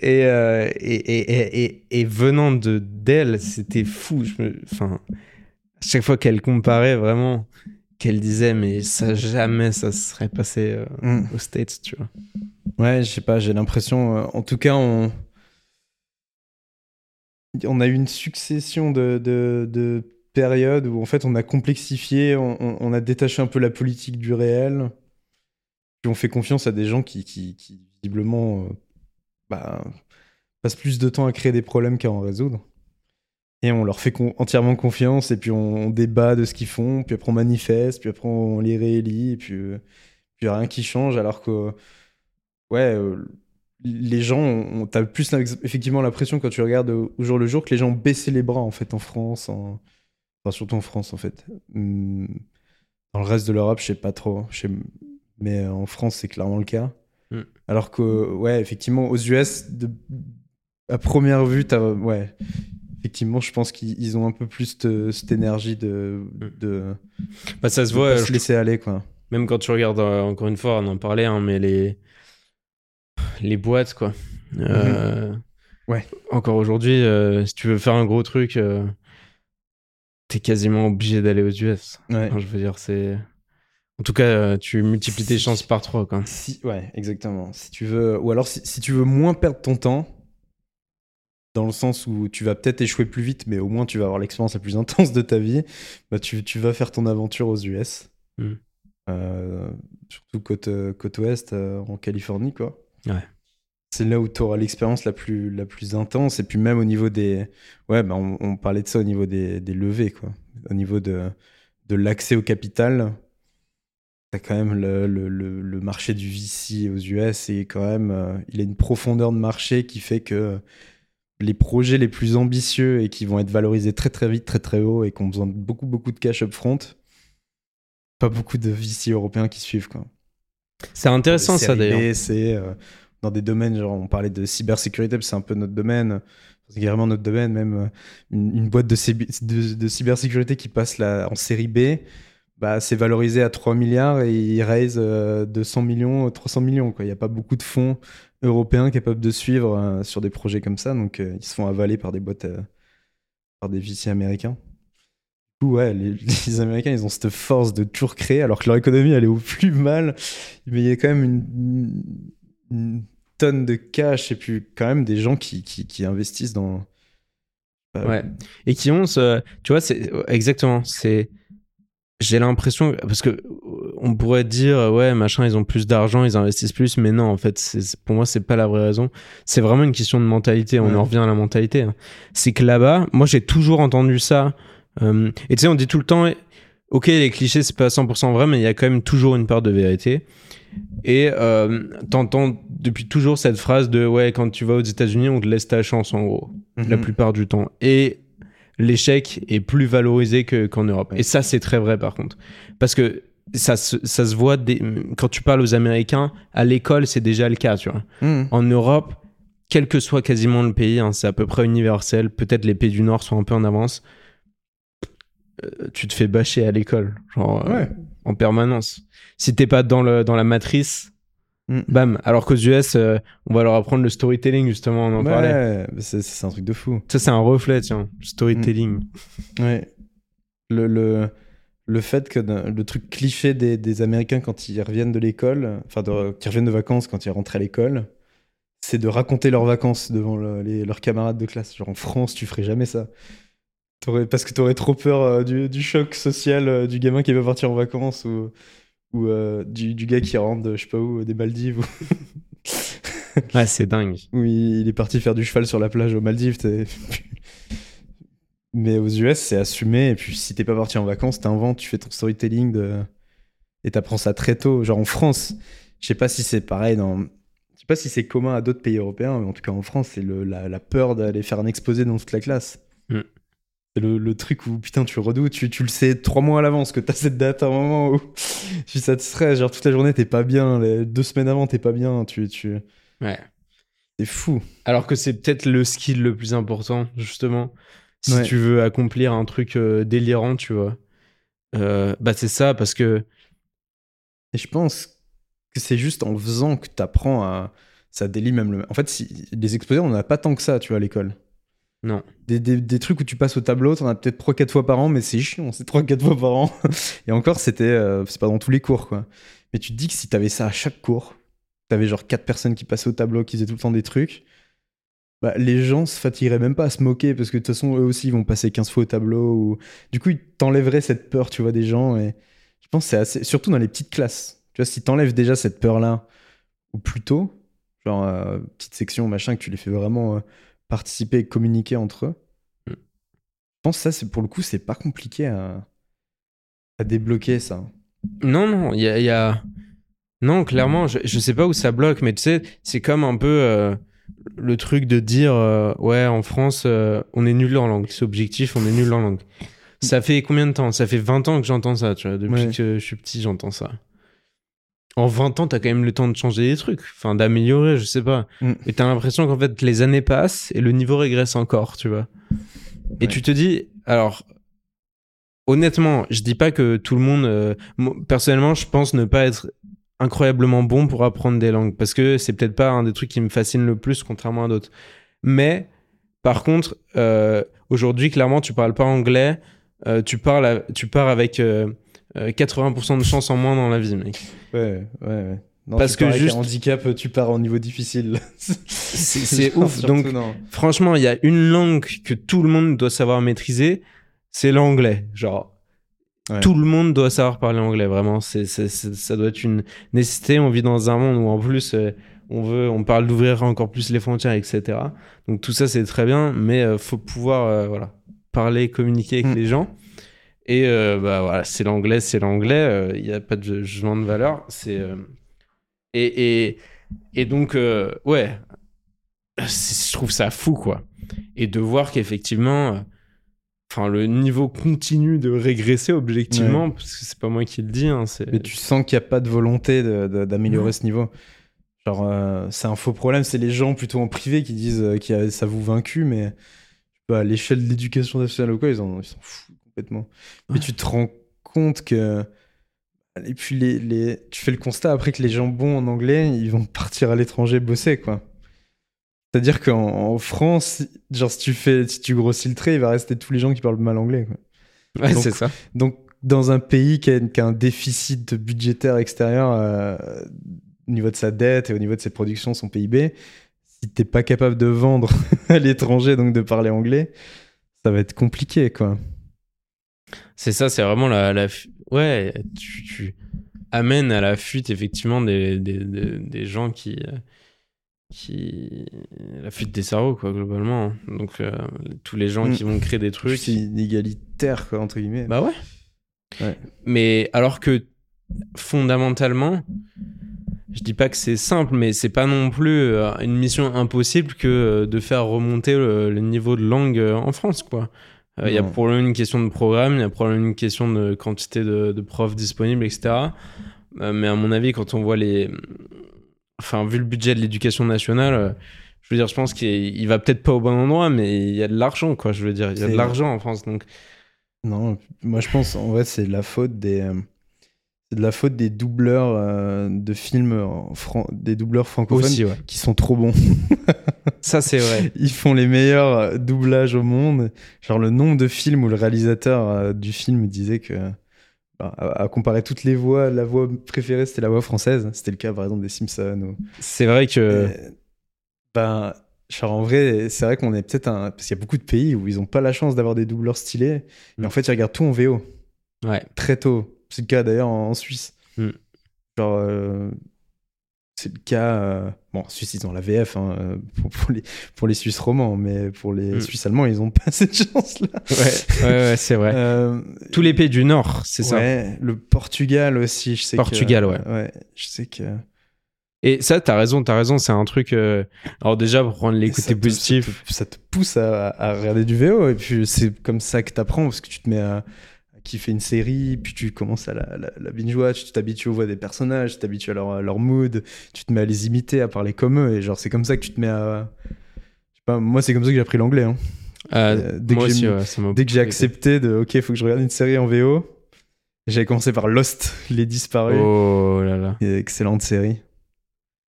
Et, euh, et, et, et, et, et venant de d'elle, c'était fou. Je me, enfin, à chaque fois qu'elle comparait vraiment, qu'elle disait, mais ça jamais ça se serait passé euh, Mm. aux States, tu vois. Ouais, je sais pas, j'ai l'impression. en tout cas, on. On a eu une succession de, de, de périodes où en fait on a complexifié, on, a détaché un peu la politique du réel, puis on fait confiance à des gens qui, qui, visiblement euh, bah, passent plus de temps à créer des problèmes qu'à en résoudre. Et on leur fait entièrement confiance, et puis on, on débat de ce qu'ils font, puis après on manifeste, puis après on les réélit, et puis, euh, puis rien qui change, alors que ouais, euh, les gens, ont, t'as plus effectivement l'impression quand tu regardes au, au jour le jour que les gens ont baissé les bras en fait en France, en- enfin surtout en France en fait. Hum, Dans le reste de l'Europe, je sais pas trop, sais- mais euh, en France c'est clairement le cas. Mm. Alors que ouais, effectivement aux US, de- à première vue, t'as ouais, effectivement, je pense qu'ils ont un peu plus de- cette énergie de, de, Bah, ça se de voit, pas je se laisser aller, quoi. Même quand tu regardes, euh, encore une fois, on en parlait, hein, mais les, les boîtes, quoi. Euh, Ouais. Encore aujourd'hui, euh, si tu veux faire un gros truc, euh, t'es quasiment obligé d'aller aux US. Ouais. Enfin, je veux dire, c'est. En tout cas, tu multiplies tes Si- chances par trois, quoi. Si, ouais, exactement. Si tu veux, ou alors si, si tu veux moins perdre ton temps, dans le sens où tu vas peut-être échouer plus vite, mais au moins tu vas avoir l'expérience la plus intense de ta vie, bah tu, tu vas faire ton aventure aux US. Mm. Euh, surtout côte, côte ouest, euh, en Californie, quoi. C'est là où tu auras l'expérience la plus, intense. Et puis même au niveau des... Ouais, bah on, parlait de ça au niveau des, des levées, quoi. Au niveau de, de l'accès au capital. T'as quand même le, le, le, marché du VC aux US et quand même, euh, il a une profondeur de marché qui fait que les projets les plus ambitieux et qui vont être valorisés très très vite, très très haut et qui ont besoin de beaucoup beaucoup de cash up front, pas beaucoup de VC européens qui suivent quoi. C'est intéressant, Des ça, d'ailleurs. C'est euh, dans des domaines, genre on parlait de cybersécurité, c'est un peu notre domaine. C'est carrément notre domaine, même euh, une, une boîte de, cybi- de, de cybersécurité qui passe la, en série B, bah, c'est valorisé à 3 milliards et ils raise euh, 200 millions, 300 millions. quoi. Il n'y a pas beaucoup de fonds européens capables de suivre euh, sur des projets comme ça, donc euh, ils se font avaler par des boîtes, euh, par des VC américains. Coup, ouais, les, [LAUGHS] les Américains, ils ont cette force de toujours créer, alors que leur économie, elle est au plus mal. Mais il y a quand même une, une tonne de cash et puis quand même des gens qui, qui, qui investissent dans. bah, Ouais. Et qui ont ce. Tu vois, c'est exactement. C'est. J'ai l'impression. Parce que. euh, On pourrait dire, euh, ouais, machin, ils ont plus d'argent, ils investissent plus. Mais non, en fait, c'est- pour moi, c'est pas la vraie raison. C'est vraiment une question de mentalité. On Ouais. en revient à la mentalité. hein. C'est que là-bas, moi, j'ai toujours entendu ça. Euh, et tu sais, on dit tout le temps, ok, les clichés, c'est pas 100% vrai, mais il y a quand même toujours une part de vérité. Et euh, t'entends depuis toujours cette phrase de, ouais, quand tu vas aux États-Unis, on te laisse ta chance, en gros la mhm. plupart du temps. Et l'échec est plus valorisé que- qu'en Europe. Et ça, c'est très vrai par contre. Parce que ça, se- ça se voit quand tu parles aux Américains, à l'école, c'est déjà le cas, tu vois. Mhm. En Europe, quel que soit quasiment le pays, hein, c'est à peu près universel. Peut-être les pays du Nord sont un peu en avance. Euh, tu te fais bâcher à l'école, genre euh, Ouais. en permanence. Si t'es pas dans, le, dans la matrice, Mm. bam. Alors qu'aux US, euh, on va leur apprendre le storytelling, justement, on en parlait. Ouais, mais c'est un truc de fou. Ça, c'est un reflet, tiens, storytelling. Ouais. Le, le, le fait que le truc cliché des, des Américains quand ils reviennent de l'école, enfin, de, qui reviennent de vacances quand ils rentrent à l'école, c'est de raconter leurs vacances devant le- les- leurs camarades de classe. Genre en France, tu ferais jamais ça. Parce que t'aurais trop peur euh, du, du choc social euh, du gamin qui va partir en vacances ou, ou euh, du, du gars qui rentre, de, je sais pas où, des Maldives, ou, [LAUGHS] Ouais, c'est dingue. où il, est parti faire du cheval sur la plage aux Maldives. [LAUGHS] Mais aux US, c'est assumé. Et puis, si t'es pas parti en vacances, t'inventes, tu fais ton storytelling de... et t'apprends ça très tôt. Genre en France, je sais pas si c'est pareil dans. Je sais pas si c'est commun à d'autres pays européens, mais en tout cas en France, c'est la peur d'aller faire un exposé dans toute la classe. C'est le, le truc où putain, tu redoutes, tu, tu le sais trois mois à l'avance que t'as cette date à un moment où puis ça te stresse. Genre toute la journée, t'es pas bien. Les deux semaines avant, t'es pas bien. Tu, tu... Ouais. C'est fou. Alors que c'est peut-être le skill le plus important, justement. Si Ouais. tu veux accomplir un truc euh, délirant, tu vois. Euh, bah, c'est ça, parce que. Et je pense que c'est juste en faisant que tu apprends à. Ça délie même le. En fait, si... les exposés, on n'en a pas tant que ça, tu vois, à l'école. Non. Des, des, trucs où tu passes au tableau, t'en as peut-être 3-4 fois par an, mais c'est chiant, c'est 3-4 fois par an. [LAUGHS] Et encore, c'était. euh, C'est pas dans tous les cours, quoi. Mais tu te dis que si t'avais ça à chaque cours, t'avais genre 4 personnes qui passaient au tableau, qui faisaient tout le temps des trucs, bah, les gens se fatigueraient même pas à se moquer, parce que de toute façon, eux aussi, ils vont passer 15 fois au tableau. Ou... Du coup, ils t'enlèveraient cette peur, tu vois, des gens. Et je pense que c'est assez. Surtout dans les petites classes. Tu vois, si t'enlèves déjà cette peur-là, ou plus tôt, genre euh, petite section, machin, que tu les fais vraiment euh, participer et communiquer entre eux. Mm. Je pense que ça, c'est pour le coup, c'est pas compliqué à, à débloquer ça. Non, non, il y a, il y a- Non, clairement, je, je sais pas où ça bloque, mais tu sais, c'est comme un peu euh, le truc de dire euh, Ouais, en France, euh, on est nul en langue. C'est objectif, on est nul en langue. Ça fait combien de temps? Ça fait 20 ans que j'entends ça, tu vois. Depuis Ouais. que je suis petit, j'entends ça. En 20 ans, t'as quand même le temps de changer des trucs, enfin d'améliorer, je sais pas. Mm. Et t'as l'impression qu'en fait, les années passent et le niveau régresse encore, tu vois. Et tu te dis, alors, honnêtement, je dis pas que tout le monde. euh, moi, personnellement, je pense ne pas être incroyablement bon pour apprendre des langues parce que c'est peut-être pas un des trucs qui me fascine le plus, contrairement à d'autres. Mais par contre, euh, aujourd'hui, clairement, tu parles pas anglais, euh, tu parles, à- tu pars avec 80% de chance en moins dans la vie, mec. Ouais, ouais, ouais. Non, Parce que juste- un handicap, tu pars au niveau difficile. C'est [LAUGHS] ouf. Donc, non. franchement, il y a une langue que tout le monde doit savoir maîtriser, c'est l'anglais. Genre, Ouais. tout le monde doit savoir parler anglais. Vraiment, c'est ça doit être une nécessité. On vit dans un monde où en plus euh, on veut, on parle d'ouvrir encore plus les frontières, etc. Donc tout ça c'est très bien, mais euh, faut pouvoir euh, voilà parler, communiquer avec Mm. les gens. Et euh, bah voilà, c'est l'anglais, c'est l'anglais. Il n'y a pas de ju- jugement de valeur. C'est euh, et, et et donc euh, ouais, je trouve ça fou quoi. Et de voir qu'effectivement, euh, enfin le niveau continue de régresser objectivement, parce que c'est pas moi qui le dis. Hein, Mais tu sens qu'il n'y a pas de volonté d'améliorer ce niveau. Genre, euh, c'est un faux problème. C'est les gens plutôt en privé qui disent euh, que ça vous vaincu, mais bah, à l'échelle de l'éducation nationale ou quoi, ils s'en foutent complètement. Ouais. Mais tu te rends compte que. Et puis, les, les... tu fais le constat après que les gens bons en anglais, ils vont partir à l'étranger bosser, quoi. C'est-à-dire qu'en en France, genre, si tu, fais, si tu grossis le trait, il va rester tous les gens qui parlent mal anglais, quoi. Ouais, c'est ça. Donc, dans un pays qui a, qui a un déficit budgétaire extérieur euh, au niveau de sa dette et au niveau de ses productions, son PIB, si t'es pas capable de vendre [LAUGHS] à l'étranger, donc de parler anglais, ça va être compliqué, quoi. C'est ça, c'est vraiment la, ouais, tu, tu amènes à la fuite effectivement des, des, des, des gens qui euh, qui la fuite des cerveaux quoi globalement. hein. Donc euh, tous les gens Mm. qui vont créer des trucs. C'est inégalitaire, quoi, entre guillemets. Bah ouais. Ouais. Mais alors que fondamentalement, je dis pas que c'est simple, mais c'est pas non plus euh, une mission impossible que de faire remonter le, le niveau de langue en France, quoi. Euh, Il y a probablement une question de programme, il y a probablement une question de quantité de, de profs disponibles, etc. Euh, mais à mon avis, quand on voit les. Enfin, vu le budget de l'éducation nationale, euh, je veux dire, je pense qu'il il va peut-être pas au bon endroit, mais il y a de l'argent, quoi. Je veux dire, il y a de l'argent en France, donc. Non, moi je pense, en vrai, c'est la faute des. Euh, c'est de la faute des doubleurs euh, de films, fran- des doubleurs francophones Aussi, ouais. qui sont trop bons. [LAUGHS] Ça, c'est vrai. [LAUGHS] Ils font les meilleurs euh, doublages au monde. Genre le nombre de films où le réalisateur euh, du film disait que, bah, à, à comparer toutes les voix, la voix préférée c'était la voix française. C'était le cas par exemple des Simpsons. Ou... C'est vrai que. Euh, ben, genre en vrai, c'est vrai qu'on est peut-être un. Parce qu'il y a beaucoup de pays où ils ont pas la chance d'avoir des doubleurs stylés. Mm. en fait, ils regardent tout en VO Ouais. très tôt. C'est le cas d'ailleurs en, en Suisse. Mm. Genre, euh, c'est le cas. euh, Bon, en Suisse, ils ont la VF hein, euh, pour, pour les, pour les Suisses romans, mais pour les Mm. Suisses allemands, ils ont pas [LAUGHS] cette chance-là. Ouais, ouais, ouais, c'est vrai. Euh, Tous les pays du Nord, c'est ça. ouais, le Portugal aussi, je sais Portugal, que, ouais. Ouais, je sais que. Et ça, t'as raison, t'as raison, c'est un truc. euh, Alors, déjà, pour prendre les côtés positifs. Ça te, ça te pousse à, à regarder du VO, et puis c'est comme ça que t'apprends, parce que tu te mets à, à kiffer une série, puis tu commences à la, la, la binge-watch, tu t'habitues aux voix des personnages, tu t'habitues à leur, à leur mood, tu te mets à les imiter, à parler comme eux, et genre c'est comme ça que tu te mets à. Je sais pas, moi c'est comme ça que j'ai appris l'anglais. Hein. euh, Euh, dès moi que j'ai aussi, mis- ouais, ça m'a Dès que j'ai beaucoup accepté de, ok, faut que je regarde une série en VO, j'avais commencé par Lost, [LAUGHS] Les. Disparus, Oh là là. Excellente série.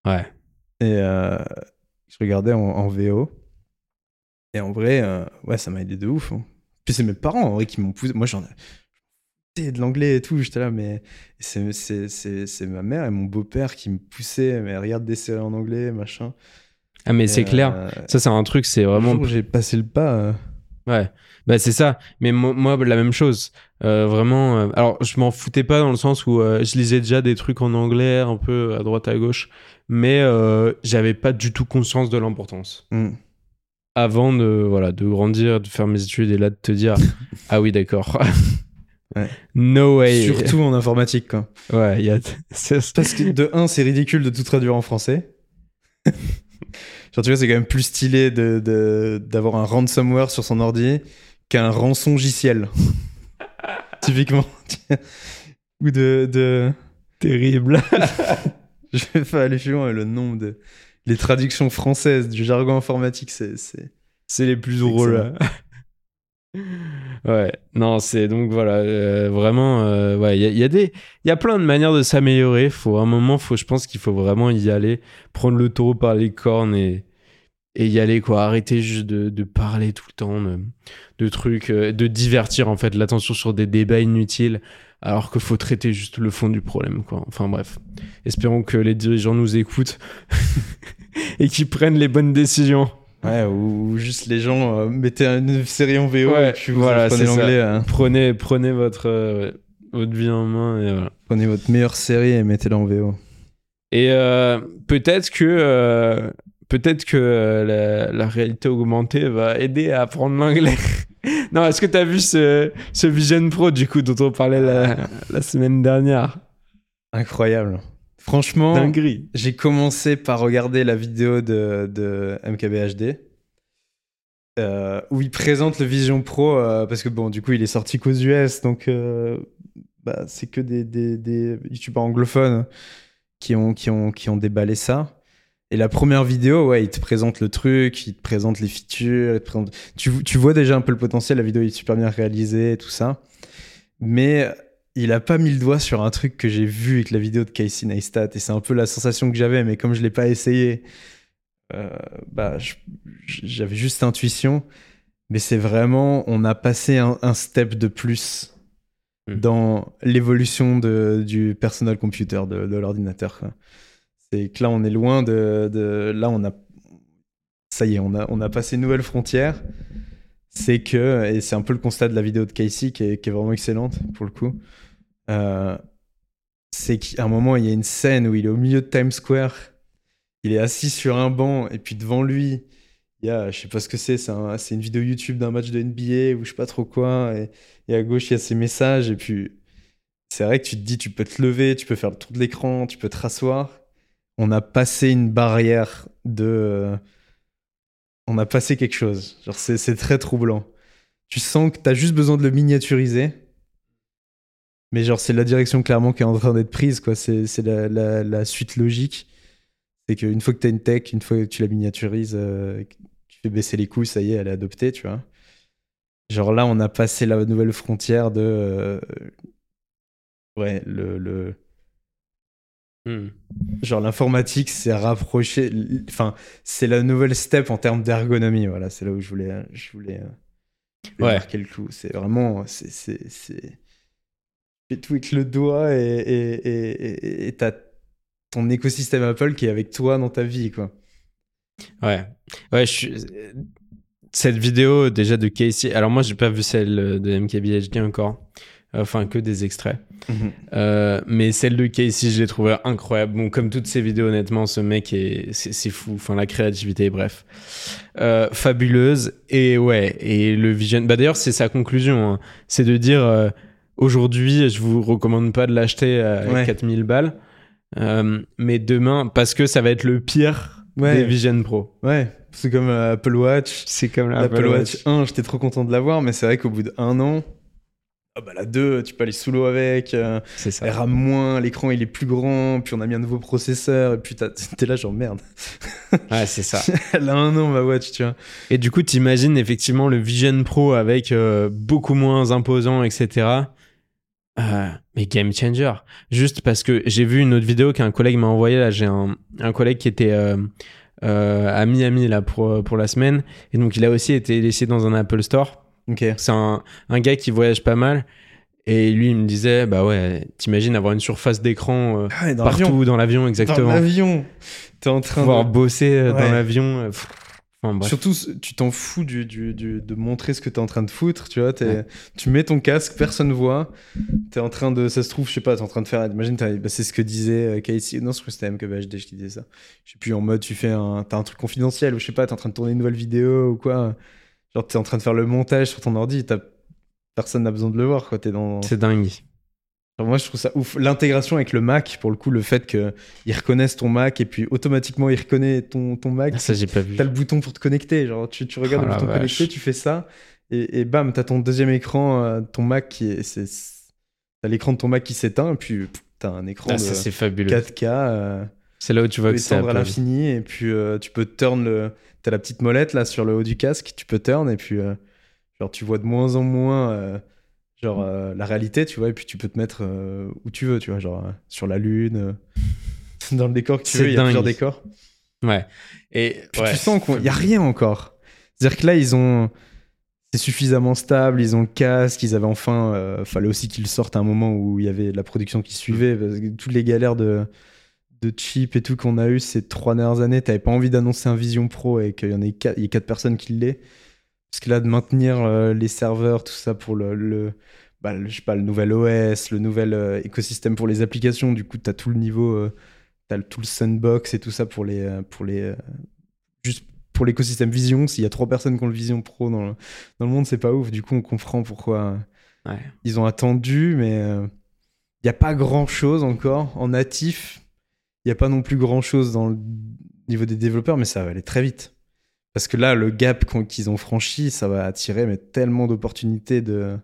Ouais. Et euh, je regardais en, en VO. Et en vrai, euh, ouais, ça m'a aidé de ouf. hein. Puis c'est mes parents en vrai qui m'ont poussé. Moi, j'en de l'anglais et tout, j'étais là, mais c'est, ma mère et mon beau-père qui me poussaient, mais regarde des séries en anglais, machin. Ah, mais c'est clair. euh, Ça, c'est un truc, c'est vraiment. j'ai passé le pas. euh, Ouais, bah c'est ça. Mais mo- moi, la même chose. Euh, vraiment. Alors, je m'en foutais pas dans le sens où je lisais déjà des trucs en anglais, un peu à droite à gauche, mais j'avais pas du tout conscience de l'importance. hmm. Avant de voilà de grandir, de faire mes études et là de te dire [LAUGHS] ah oui d'accord. [LAUGHS] Ouais. No way. Surtout en informatique, quoi. Ouais, il y a. [LAUGHS] Parce que de un, c'est ridicule de tout traduire en français. [LAUGHS] Genre, tu vois, c'est quand même plus stylé de, de- d'avoir un ransomware sur son ordi qu'un rançon logiciel. [LAUGHS] Typiquement. Ou de, de. Terrible. Je vais pas aller plus loin, mais le nombre de. Les traductions françaises du jargon informatique, c'est. c'est... C'est les plus drôles. Ouais, non, c'est donc voilà, euh, vraiment, euh, ouais, il y a, des, y a plein de manières de s'améliorer. Faut à un moment, faut, je pense qu'il faut vraiment y aller, prendre le taureau par les cornes et et y aller quoi. Arrêter juste de, parler tout le temps de, de trucs, euh, de divertir en fait l'attention sur des débats inutiles, alors qu'il faut traiter juste le fond du problème quoi. Enfin bref, espérons que les dirigeants nous écoutent [LAUGHS] et qu'ils prennent les bonnes décisions. Ouais, ou juste les gens euh, mettaient une série en VO Ouais, et puis vous voilà, c'est l'anglais. hein. Prenez, prenez votre, euh, votre vie en main et voilà. Prenez votre meilleure série et mettez-la en VO. Et euh, peut-être que euh, peut-être que la, la réalité augmentée va aider à apprendre l'anglais. [LAUGHS] non, est-ce que tu as vu ce, ce Vision Pro du coup dont on parlait la, la semaine dernière? Incroyable. Franchement, Dinguerie. j'ai commencé par regarder la vidéo de, de MKBHD. euh, où il présente le Vision Pro euh, parce que bon du coup il est sorti qu'aux US donc euh, bah, c'est que des, des, des youtubeurs anglophones qui ont, qui, ont, qui ont déballé ça et la première vidéo ouais il te présente le truc il te présente les features il te présente... tu, tu vois déjà un peu le potentiel la vidéo est super bien réalisée et tout ça mais il a pas mis le doigt sur un truc que j'ai vu avec la vidéo de Casey Neistat et c'est un peu la sensation que j'avais mais comme je l'ai pas essayé euh, bah j'avais juste intuition. Mais c'est vraiment on a passé un, un step de plus Mm. dans l'évolution du personal computer de, de l'ordinateur c'est que là on est loin de, de là on a ça y est on a on a passé une nouvelle frontière. C'est que et c'est un peu le constat de la vidéo de Casey qui est, qui est vraiment excellente pour le coup euh, c'est qu'à un moment il y a une scène où il est au milieu de Times Square. Il est assis sur un banc et puis devant lui il y a je sais pas ce que c'est c'est un- c'est une vidéo YouTube d'un match de NBA ou je sais pas trop quoi. Et, et à gauche il y a ses messages et puis c'est vrai que tu te dis tu peux te lever tu peux faire le tour de l'écran tu peux te rasseoir. On a passé une barrière de on a passé quelque chose. Genre c'est très troublant. Tu sens que t'as juste besoin de le miniaturiser mais genre c'est la direction clairement qui est en train d'être prise quoi c'est c'est la, la, la suite logique c'est qu'une fois que tu as une tech, une fois que tu la miniaturises, euh, tu fais baisser les couilles, ça y est, elle est adoptée, tu vois. Genre là, on a passé la nouvelle frontière de. euh, ouais, le. le- Hmm. genre l'informatique s'est rapproché. l- Enfin, c'est la nouvelle step en termes d'ergonomie, voilà, c'est là où je voulais, je voulais, euh, je voulais Ouais. marquer le clou. C'est vraiment. C'est. Tweaks le doigt et et- et- t'as ton écosystème Apple qui est avec toi dans ta vie, quoi. Ouais, ouais, je suis... Cette vidéo déjà de Casey. Alors moi, j'ai pas vu celle de MKBHD encore. Enfin, que des extraits. Euh, mais celle de Casey, je l'ai trouvée incroyable. Bon, comme toutes ces vidéos, honnêtement, ce mec est, c'est, c'est fou. Enfin, la créativité, bref, Euh, fabuleuse. Et ouais, et le vision. Bah d'ailleurs, c'est sa conclusion. hein. C'est de dire euh, aujourd'hui, je vous recommande pas de l'acheter à Ouais. 4000 balles, Euh, mais demain, parce que ça va être le pire Ouais. des Vision Pro. Ouais, c'est comme euh, Apple Watch. C'est comme L'Apple Watch 1, j'étais trop content de l'avoir, mais c'est vrai qu'au bout d'un an, ah bah la 2, tu peux aller sous l'eau avec, euh, C'est ça. elle rame moins, l'écran il est plus grand, puis on a mis un nouveau processeur, et puis [LAUGHS] t'es là genre merde. Ouais, c'est ça. [LAUGHS] Elle a un an ma Watch, tu vois. Et du coup, t'imagines effectivement le Vision Pro avec euh, beaucoup moins imposant, etc. Euh, mais game changer. Juste parce que j'ai vu une autre vidéo qu'un collègue m'a envoyée. Là, j'ai un, un collègue qui était euh, euh, à Miami là pour, pour la semaine. Et donc, il a aussi été laissé dans un Apple Store. Ok. C'est un, un gars qui voyage pas mal. Et lui, il me disait, bah ouais, t'imagines avoir une surface d'écran Ah, dans partout l'avion. dans l'avion, Dans exactement. l'avion. T'es en train Pouvoir de... bosser Ouais. dans l'avion. Enfin. Surtout, tu t'en fous du, du, du- de montrer ce que t'es en train de foutre, tu vois. t'es- Ouais. Tu mets ton casque, personne voit. T'es en train de, ça se trouve, je sais pas, t'es en train de faire. Imagine, bah, c'est ce que disait euh, Casey. Non, je crois que c'était MKBHD qui disait ça. Je sais plus, en mode, tu fais un, t'as un truc confidentiel ou je sais pas, t'es en train de tourner une nouvelle vidéo ou quoi. Genre, t'es en train de faire le montage sur ton ordi, t'as- personne n'a besoin de le voir, quoi. T'es dans. C'est dingue. Moi, je trouve ça ouf. L'intégration avec le Mac, pour le coup, le fait qu'ils reconnaissent ton Mac et puis automatiquement, il reconnaît ton, ton Mac. Ah, Ça, j'ai pas vu. T'as le bouton pour te connecter. Genre, tu, tu regardes Oh le bouton vache. connecter, tu fais ça, et, et bam, t'as ton deuxième écran, euh, ton Mac qui est. T'as l'écran de ton Mac qui s'éteint, et puis t'as un écran Ah, de ça, c'est fabuleux. 4K. euh, C'est là où tu vois que c'est à l'infini, et puis euh, tu peux turn le. T'as la petite molette là sur le haut du casque, tu peux turn, et puis. euh, Genre, tu vois de moins en moins euh, genre euh, la réalité, tu vois, et puis tu peux te mettre euh, où tu veux, tu vois, genre euh, sur la lune, [LAUGHS] dans le décor que tu veux, il y a plusieurs décors. Ouais. Et Puis ouais. tu sens qu'il n'y a rien encore. C'est-à-dire que là, ils ont. C'est suffisamment stable, ils ont le casque, ils avaient enfin. fallait aussi qu'ils sortent à un moment où il y avait de la production qui suivait, parce que toutes les galères de, de chip et tout qu'on a eu ces trois dernières années, t'avais pas envie d'annoncer un Vision Pro et qu'il y en ait quatre, il y ait quatre personnes qui l'aient. Parce que là, de maintenir euh, les serveurs, tout ça pour le. le bah, je sais pas, le nouvel OS, le nouvel euh, écosystème pour les applications, du coup, t'as tout le niveau. euh, t'as le- tout le sandbox et tout ça pour les. euh, pour les euh, juste pour l'écosystème Vision, s'il y a trois personnes qui ont le Vision Pro dans le, dans le monde, c'est pas ouf. Du coup, on comprend pourquoi Ouais. ils ont attendu, mais il n'y a pas grand chose encore. En natif, il n'y a pas non plus grand chose dans le niveau des développeurs, mais ça va aller très vite. Parce que là, le gap qu'ils ont franchi, ça va attirer mais tellement d'opportunités de.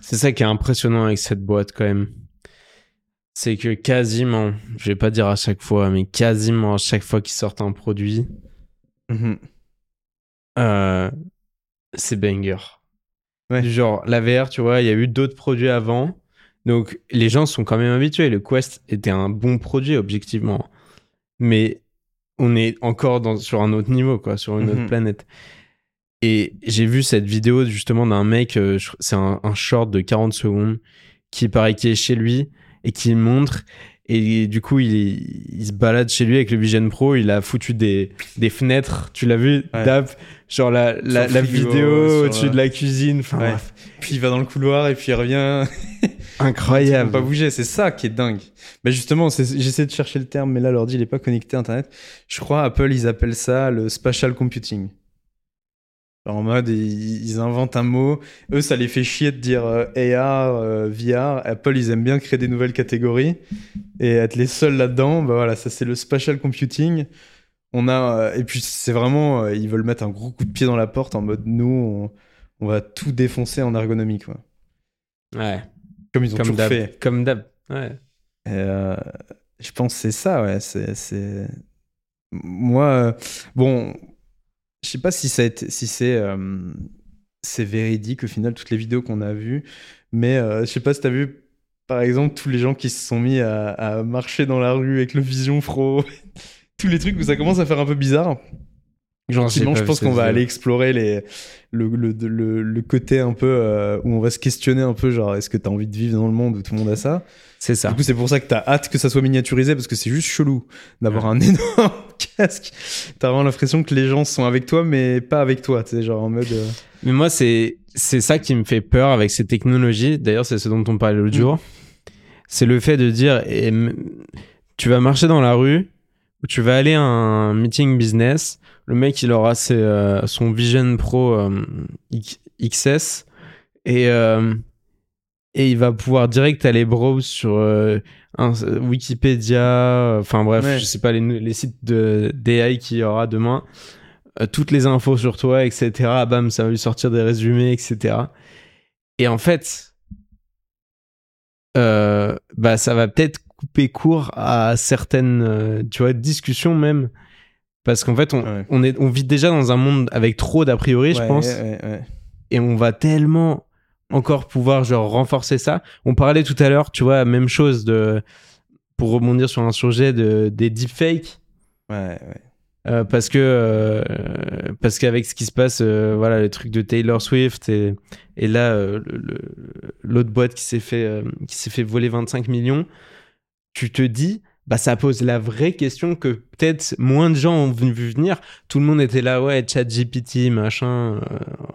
C'est ça qui est impressionnant avec cette boîte quand même. C'est que quasiment, je vais pas dire à chaque fois, mais quasiment à chaque fois qu'ils sortent un produit, Mhm. euh, c'est banger. Ouais. Genre, la VR, tu vois, il y a eu d'autres produits avant. Donc, les gens sont quand même habitués. Le Quest était un bon produit, objectivement. Mais on est encore dans, sur un autre niveau, quoi, sur une Mhm. autre planète. Et j'ai vu cette vidéo, justement, d'un mec, euh, c'est un, un short de 40 secondes, qui paraît qui est chez lui et qui montre. Et du coup, il, il se balade chez lui avec le Vision Pro. Il a foutu des, des fenêtres. Tu l'as vu, Ouais. Dap Genre la, la, la vidéo au-dessus euh, de la cuisine. Enfin, Ouais. Puis il va dans le couloir et puis il revient. [LAUGHS] Ils incroyable. pas bouger, c'est ça qui est dingue. Mais justement, c'est- j'essaie de chercher le terme, mais là l'ordi il est pas connecté à internet. Je crois Apple ils appellent ça le spatial computing. En mode ils, ils inventent un mot. Eux ça les fait chier de dire euh, AR, euh, VR. Apple ils aiment bien créer des nouvelles catégories et être les seuls là-dedans. Bah voilà, ça c'est le spatial computing. On a euh, et puis c'est vraiment euh, ils veulent mettre un gros coup de pied dans la porte en mode nous on, on va tout défoncer en ergonomie quoi. Ouais. Comme ils ont Comme toujours fait. Comme d'hab. Ouais. Et, euh, je pense que c'est ça, ouais. C'est. Moi, euh, bon, je sais pas si, ça a été, si c'est, euh, c'est véridique au final, toutes les vidéos qu'on a vues, mais je sais pas si t'as vu, par exemple, tous les gens qui se sont mis à, à marcher dans la rue avec le Vision Pro, [LAUGHS] tous les trucs où ça commence à faire un peu bizarre. Gentiment, je pense qu'on va aller explorer les, le, le, le, le côté un peu euh, où on va se questionner un peu, genre, est-ce que t'as envie de vivre dans le monde où tout le monde a ça? C'est ça. du coup, c'est pour ça que t'as hâte que ça soit miniaturisé parce que c'est juste chelou d'avoir un [LAUGHS] énorme casque. T'as vraiment l'impression que les gens sont avec toi, mais pas avec toi. Tu sais, genre en mode. euh, Mais moi, c'est c'est ça qui me fait peur avec ces technologies. D'ailleurs, c'est ce dont on parlait l'autre Mm. jour. C'est le fait de dire, tu vas marcher dans la rue, ou tu vas aller à un meeting business, le mec, il aura ses, euh, son Vision Pro euh, XS, et, euh, et il va pouvoir direct aller browse sur un, Wikipédia, enfin bref, Ouais. je sais pas, les, les sites de d'AI qu'il y aura demain toutes les infos sur toi, etc. Bam, ça va lui sortir des résumés, etc. Et en fait, euh, bah, ça va peut-être couper court à certaines, euh, tu vois, discussions même. Parce qu'en fait, on, Ouais. on, est, on vit déjà dans un monde avec trop d'a priori, je pense. ouais. Et on va tellement encore pouvoir, genre, renforcer ça. On parlait tout à l'heure, tu vois, même chose de, pour rebondir sur un sujet de, des deepfakes. Ouais, ouais. Euh, parce que euh, parce qu'avec ce qui se passe euh, voilà le truc de Taylor Swift et, et là euh, l'autre boîte qui s'est fait qui s'est fait voler 25 millions tu te dis bah ça pose la vraie question que peut-être moins de gens ont vu venir tout le monde était là ouais chat GPT machin euh,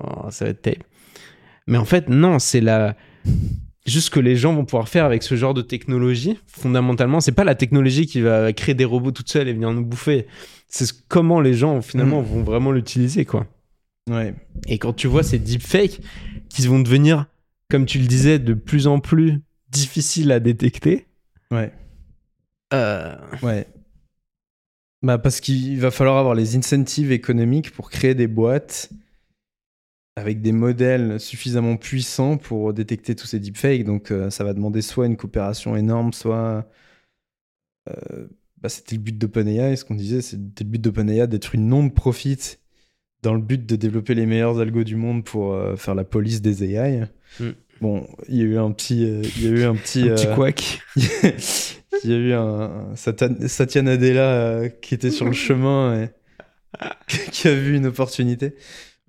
oh, ça va être terrible mais en fait non c'est la juste ce que les gens vont pouvoir faire avec ce genre de technologie fondamentalement c'est pas la technologie qui va créer des robots toute seule et venir nous bouffer c'est ce- comment les gens finalement Mm. vont vraiment l'utiliser quoi Ouais. et quand tu vois ces deepfakes qui vont devenir comme tu le disais de plus en plus difficiles à détecter Ouais. Euh, Ouais. Bah parce qu'il va falloir avoir les incentives économiques pour créer des boîtes avec des modèles suffisamment puissants pour détecter tous ces deepfakes. Donc euh, ça va demander soit une coopération énorme, soit... euh, bah, c'était le but d'OpenAI, ce qu'on disait, c'était le but d'OpenAI d'être une non-profit dans le but de développer les meilleurs algos du monde pour euh, faire la police des AI. Mm. Bon, il y a eu un petit, euh, il y a eu un petit, Un petit euh, couac. [LAUGHS] il y a eu un, un Satan- Satya Nadella euh, qui était sur le [LAUGHS] chemin et [LAUGHS] qui a vu une opportunité.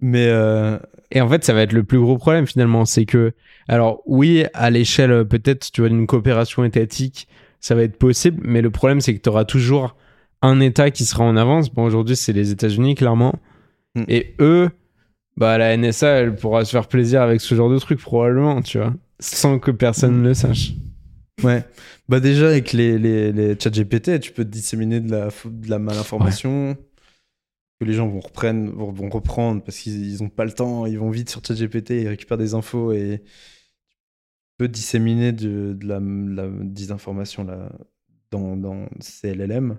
Mais euh, Et en fait, ça va être le plus gros problème finalement, c'est que, alors oui, à l'échelle peut-être, tu vois, d'une coopération étatique, ça va être possible, mais le problème, c'est que tu auras toujours un État qui sera en avance. Bon, aujourd'hui, c'est les États-Unis, clairement. Mm. Et eux, bah, la NSA, elle pourra se faire plaisir avec ce genre de truc, probablement, tu vois, sans que personne ne le sache. ouais, bah déjà avec les les, les chats GPT, tu peux disséminer de la de la malinformation. Que les gens vont reprendre, vont, vont reprendre parce qu'ils ils ont pas le temps, ils vont vite sur ChatGPT, ils récupèrent des infos et tu peux disséminer de, de la, de la désinformation là, dans, dans ces LLM.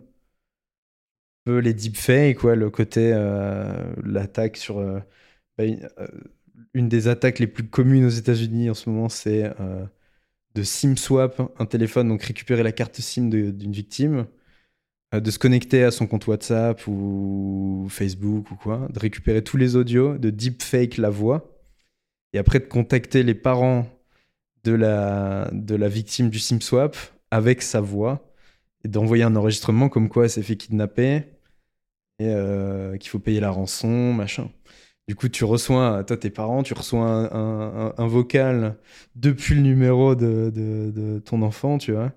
Peu les deepfakes, quoi, le côté, euh, l'attaque sur. euh, une, euh, une des attaques les plus communes aux États-Unis en ce moment, c'est euh, de SIM swap un téléphone, donc récupérer la carte SIM d'une victime, euh, de se connecter à son compte WhatsApp ou Facebook ou quoi, de récupérer tous les audios, de deepfake la voix, et après de contacter les parents de la, de la victime du SIM swap avec sa voix et d'envoyer un enregistrement comme quoi elle s'est fait kidnapper et qu'il faut payer la rançon, machin. Du coup, tu reçois, toi, tes parents, tu reçois un, un- un- un vocal depuis le numéro de, de- de ton enfant, tu vois,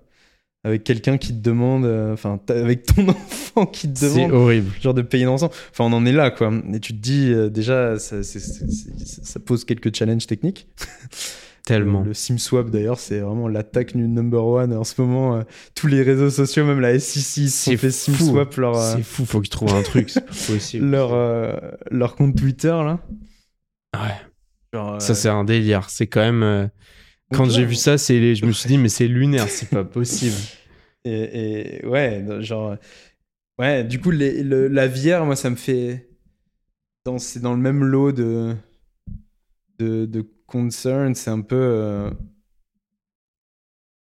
avec quelqu'un qui te demande, euh, enfin, avec ton [LAUGHS] enfant qui te C'est demande, horrible. genre de payer rançon. Enfin, on en est là, quoi. Et tu te dis, euh, déjà, ça, c'est- c'est- c'est- ça pose quelques challenges techniques. [LAUGHS] Tellement. Le, le SIM swap, d'ailleurs, c'est vraiment l'attaque nu- number one. En ce moment, euh, tous les réseaux sociaux, même la SEC, sont C'est fait SIM fou. swap leur, euh, C'est fou, faut qu'ils trouvent un truc, c'est pas [LAUGHS] possible. leur, euh, leur compte Twitter, là. Ouais. Genre, Ça, c'est un délire. C'est quand même. euh, Quand j'ai vu ça, c'est, je me suis dit, mais c'est lunaire, c'est pas possible. [LAUGHS] Et, et ouais, genre. Ouais, du coup, les- le- la VR, moi, ça me fait. dans- C'est dans le même lot de. de, de concern. C'est un peu. euh,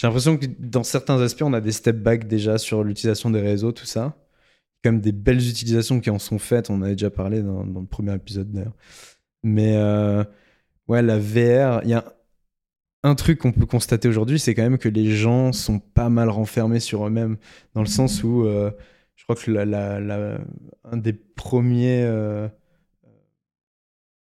J'ai l'impression que dans certains aspects, on a des step back déjà sur l'utilisation des réseaux, tout ça. Même des belles utilisations qui en sont faites. On en avait déjà parlé dans, le premier épisode d'ailleurs. Mais euh, ouais, la VR, il y a un truc qu'on peut constater aujourd'hui, c'est quand même que les gens sont pas mal renfermés sur eux-mêmes, dans le sens où euh, je crois que la, un des premiers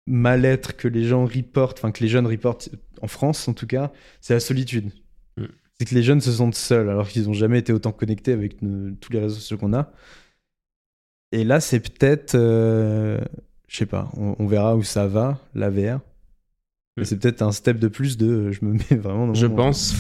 mal-être que les gens reportent, enfin que les jeunes reportent en France en tout cas, c'est la solitude. Mm. C'est que les jeunes se sentent seuls alors qu'ils n'ont jamais été autant connectés avec tous les réseaux sociaux qu'on a. Et là, c'est peut-être, euh, je sais pas, on, on verra où ça va, la VR. Mais Mm. c'est peut-être un step de plus de je me mets [LAUGHS] vraiment dans Je mon- pense.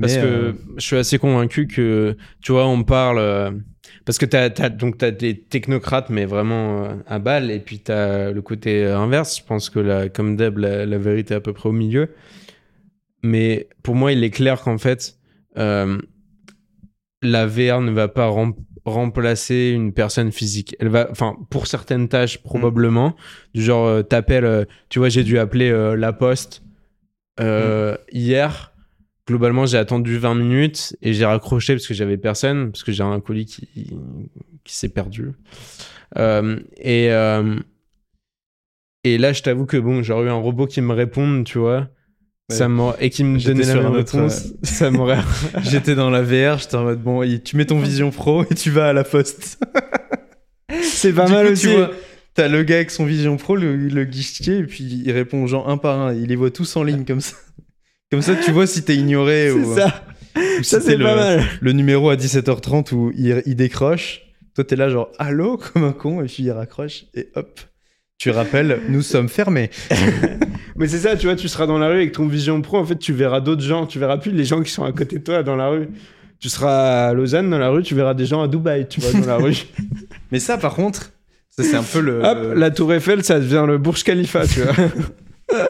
Parce que euh, je suis assez convaincu que, tu vois, on parle. Parce que t'as, t'as, donc t'as des technocrates, mais vraiment euh, à balle, et puis t'as le côté euh, inverse. Je pense que, comme Deb, la, la vérité est à peu près au milieu. Mais pour moi, il est clair qu'en fait, euh, la VR ne va pas rem- remplacer une personne physique. Elle va, enfin, pour certaines tâches, probablement. Du genre, euh, t'appelles, euh, tu vois, j'ai dû appeler la poste euh, hier globalement, j'ai attendu 20 minutes et j'ai raccroché parce que j'avais personne, parce que j'ai un colis qui, qui s'est perdu. Euh, et, euh, et là, je t'avoue que bon, j'aurais eu un robot qui me réponde, tu vois. Ouais. Ça et qui me donnait la même réponse, ça m'aurait. [LAUGHS] [LAUGHS] J'étais dans la VR, j'étais en mode bon, tu mets ton [LAUGHS] Vision Pro et tu vas à la poste. C'est pas Du mal coup, aussi. Tu vois, t'as le gars avec son Vision Pro, le, le guichetier, et puis il répond aux gens un par un. Il les voit tous en ligne comme ça. Comme ça, tu vois si t'es ignoré C'est ou, ça. ou si Ça, c'est pas mal. le numéro à 17h30 où il, il décroche. Toi, t'es là genre allô comme un con, et puis il raccroche, et hop. Tu rappelles, nous sommes fermés. [LAUGHS] Mais c'est ça, tu vois, tu seras dans la rue avec ton Vision Pro, en fait, tu verras d'autres gens, tu verras plus les gens qui sont à côté de toi dans la rue. Tu seras à Lausanne dans la rue, tu verras des gens à Dubaï, tu vois, dans la rue. [LAUGHS] Mais ça, par contre, ça c'est un peu le. Hop, le- la Tour Eiffel, ça devient le Burj Khalifa, tu vois. [LAUGHS]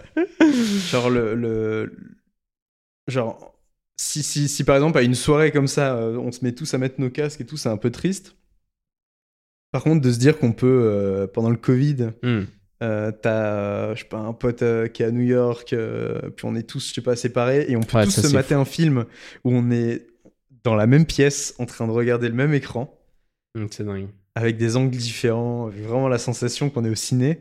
Genre le, le- genre si, si, si par exemple à une soirée comme ça euh, on se met tous à mettre nos casques et tout c'est un peu triste par contre de se dire qu'on peut euh, pendant le Covid Hmm. euh, t'as je sais pas un pote euh, qui est à New York puis on est tous je sais pas séparés et on peut Ouais, tous ça, se mater un film où on est dans la même pièce en train de regarder le même écran Hmm, C'est dingue. avec des angles différents, vraiment la sensation qu'on est au ciné.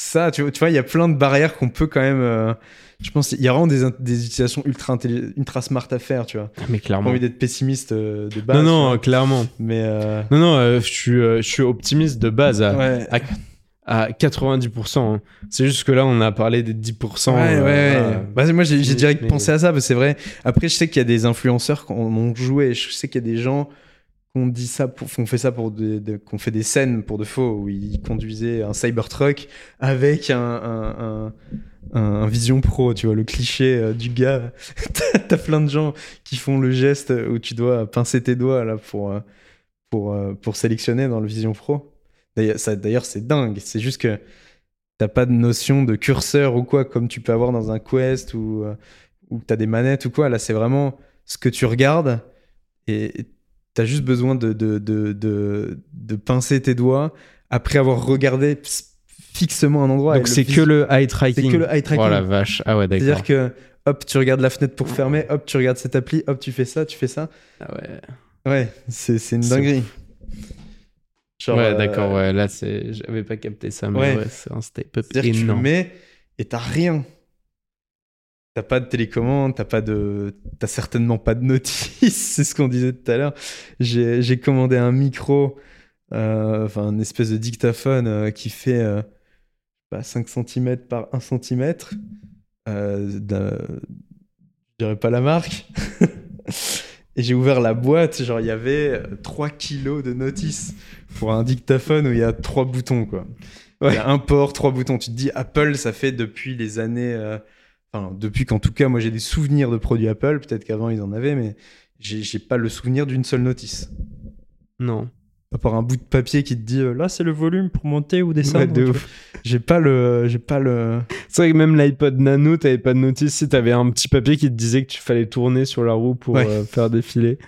Ça, tu vois, il y a plein de barrières qu'on peut quand même. euh, je pense qu'il y a vraiment des, des utilisations ultra, ultra smart à faire, tu vois. Mais Pas clairement. envie d'être pessimiste euh, de base. Non, non, vois. clairement. Mais. euh, Non, non, je suis, je suis optimiste de base à, ouais. à 90%. hein. C'est juste que là, on a parlé des 10%. Ouais, ouais. Bah, moi, j'ai mais- direct mais- pensé à ça, parce que c'est vrai. Après, je sais qu'il y a des influenceurs qui ont joué. Je sais qu'il y a des gens qui ont dit ça, pour, qui ont fait ça pour des, qui ont fait des scènes pour de faux, où ils conduisaient un Cybertruck avec un, un, Vision Pro, tu vois, le cliché euh, du gars. [LAUGHS] T'as- T'as plein de gens qui font le geste où tu dois pincer tes doigts là pour, euh, pour, euh, pour sélectionner dans le Vision Pro. D'ailleurs, ça- D'ailleurs, c'est dingue. C'est juste que t'as pas de notion de curseur ou quoi, comme tu peux avoir dans un Quest ou, ou t'as des manettes ou quoi. Là, c'est vraiment ce que tu regardes et t'as juste besoin de, de, de, de, de pincer tes doigts après avoir regardé fixement un endroit. Donc c'est que le eye tracking. C'est que le eye tracking. Oh la vache. Ah ouais, d'accord. C'est-à-dire que hop, tu regardes la fenêtre pour fermer, hop, tu regardes cette appli, hop, tu fais ça, tu fais ça. Ah ouais. Ouais, c'est c'est une dinguerie. Genre, ouais, euh, d'accord, ouais. Là, c'est... j'avais pas capté ça, mais Ouais. ouais, c'est un step-up C'est-à-dire que tu le mets et t'as rien. T'as pas de télécommande, t'as pas de, t'as certainement pas de notice. [LAUGHS] c'est ce qu'on disait tout à l'heure. J'ai j'ai commandé un micro, euh, enfin une espèce de dictaphone euh, qui fait euh, pas 5 cm par 1 cm. Euh, je dirais pas la marque. [LAUGHS] Et j'ai ouvert la boîte, genre il y avait euh, 3 kilos de notices pour un dictaphone où il y a 3 boutons quoi. Il y a un port, trois boutons. Tu te dis, Apple, ça fait depuis les années. Enfin, depuis qu'en tout cas, moi j'ai des souvenirs de produits Apple. Peut-être qu'avant ils en avaient, mais j'ai pas le souvenir d'une seule notice. Non. À part un bout de papier qui te dit, euh, là c'est le volume pour monter ou descendre. Ouais, de tu. J'ai pas le. J'ai pas le. C'est vrai que même l'iPod Nano, t'avais pas de notice. Si t'avais un petit papier qui te disait que tu fallait tourner sur la roue pour Ouais. euh, faire défiler.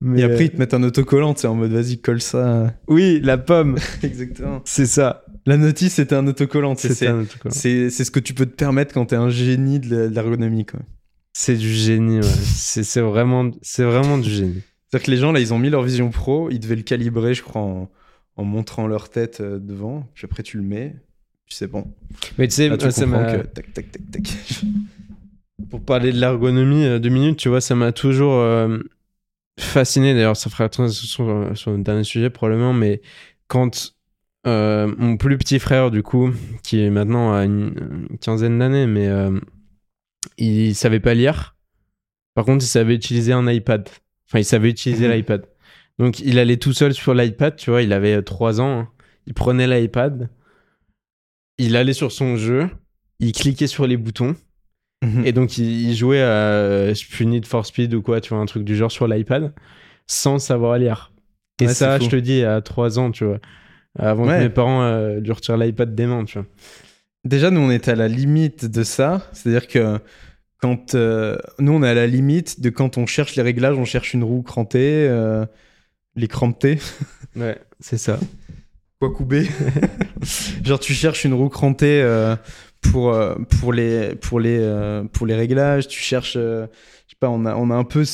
Mais Et après, euh, ils te mettent un autocollant, c'est en mode vas-y, colle ça. Oui, la pomme. [LAUGHS] Exactement. C'est ça. La notice, c'était un autocollant. tu sais, C'est un autocollant. c'est- ce que tu peux te permettre quand t'es un génie de l'ergonomie. C'est du génie, ouais. c'est vraiment, vraiment du génie. C'est-à-dire que les gens, là, ils ont mis leur Vision Pro, ils devaient le calibrer, je crois, en, en montrant leur tête euh, devant. Puis après, tu le mets, puis c'est bon. Mais tu sais, Là, tu ça comprends m'a- que tac, tac, tac, tac. [LAUGHS] pour parler de l'ergonomie, euh, deux minutes, tu vois, ça m'a toujours euh, fasciné. D'ailleurs, ça fera transition sur, sur le dernier sujet probablement, mais quand euh, mon plus petit frère, du coup, qui est maintenant à une, une quinzaine d'années, mais euh, il savait pas lire. Par contre, il savait utiliser un iPad. Enfin, il savait utiliser Mhm. l'iPad. Donc, il allait tout seul sur l'iPad, tu vois, il avait 3 ans. hein. Il prenait l'iPad, il allait sur son jeu, il cliquait sur les boutons. Mhm. Et donc, il, il jouait à euh, Need for Speed ou quoi, tu vois, un truc du genre sur l'iPad, sans savoir lire. Et Ouais, ça, je te dis, à 3 ans, tu vois. Avant Ouais. que mes parents euh, lui retirent l'iPad des mains, tu vois. Déjà, nous, on est à la limite de ça. C'est-à-dire que quand. euh, nous, on est à la limite de quand on cherche les réglages, on cherche une roue crantée, euh, les crampetées, [LAUGHS] Ouais, c'est ça. quoi couper. [LAUGHS] Genre, tu cherches une roue crantée euh, pour, pour, les, pour, les, pour les réglages, tu cherches. je sais pas, on a, on a un peu.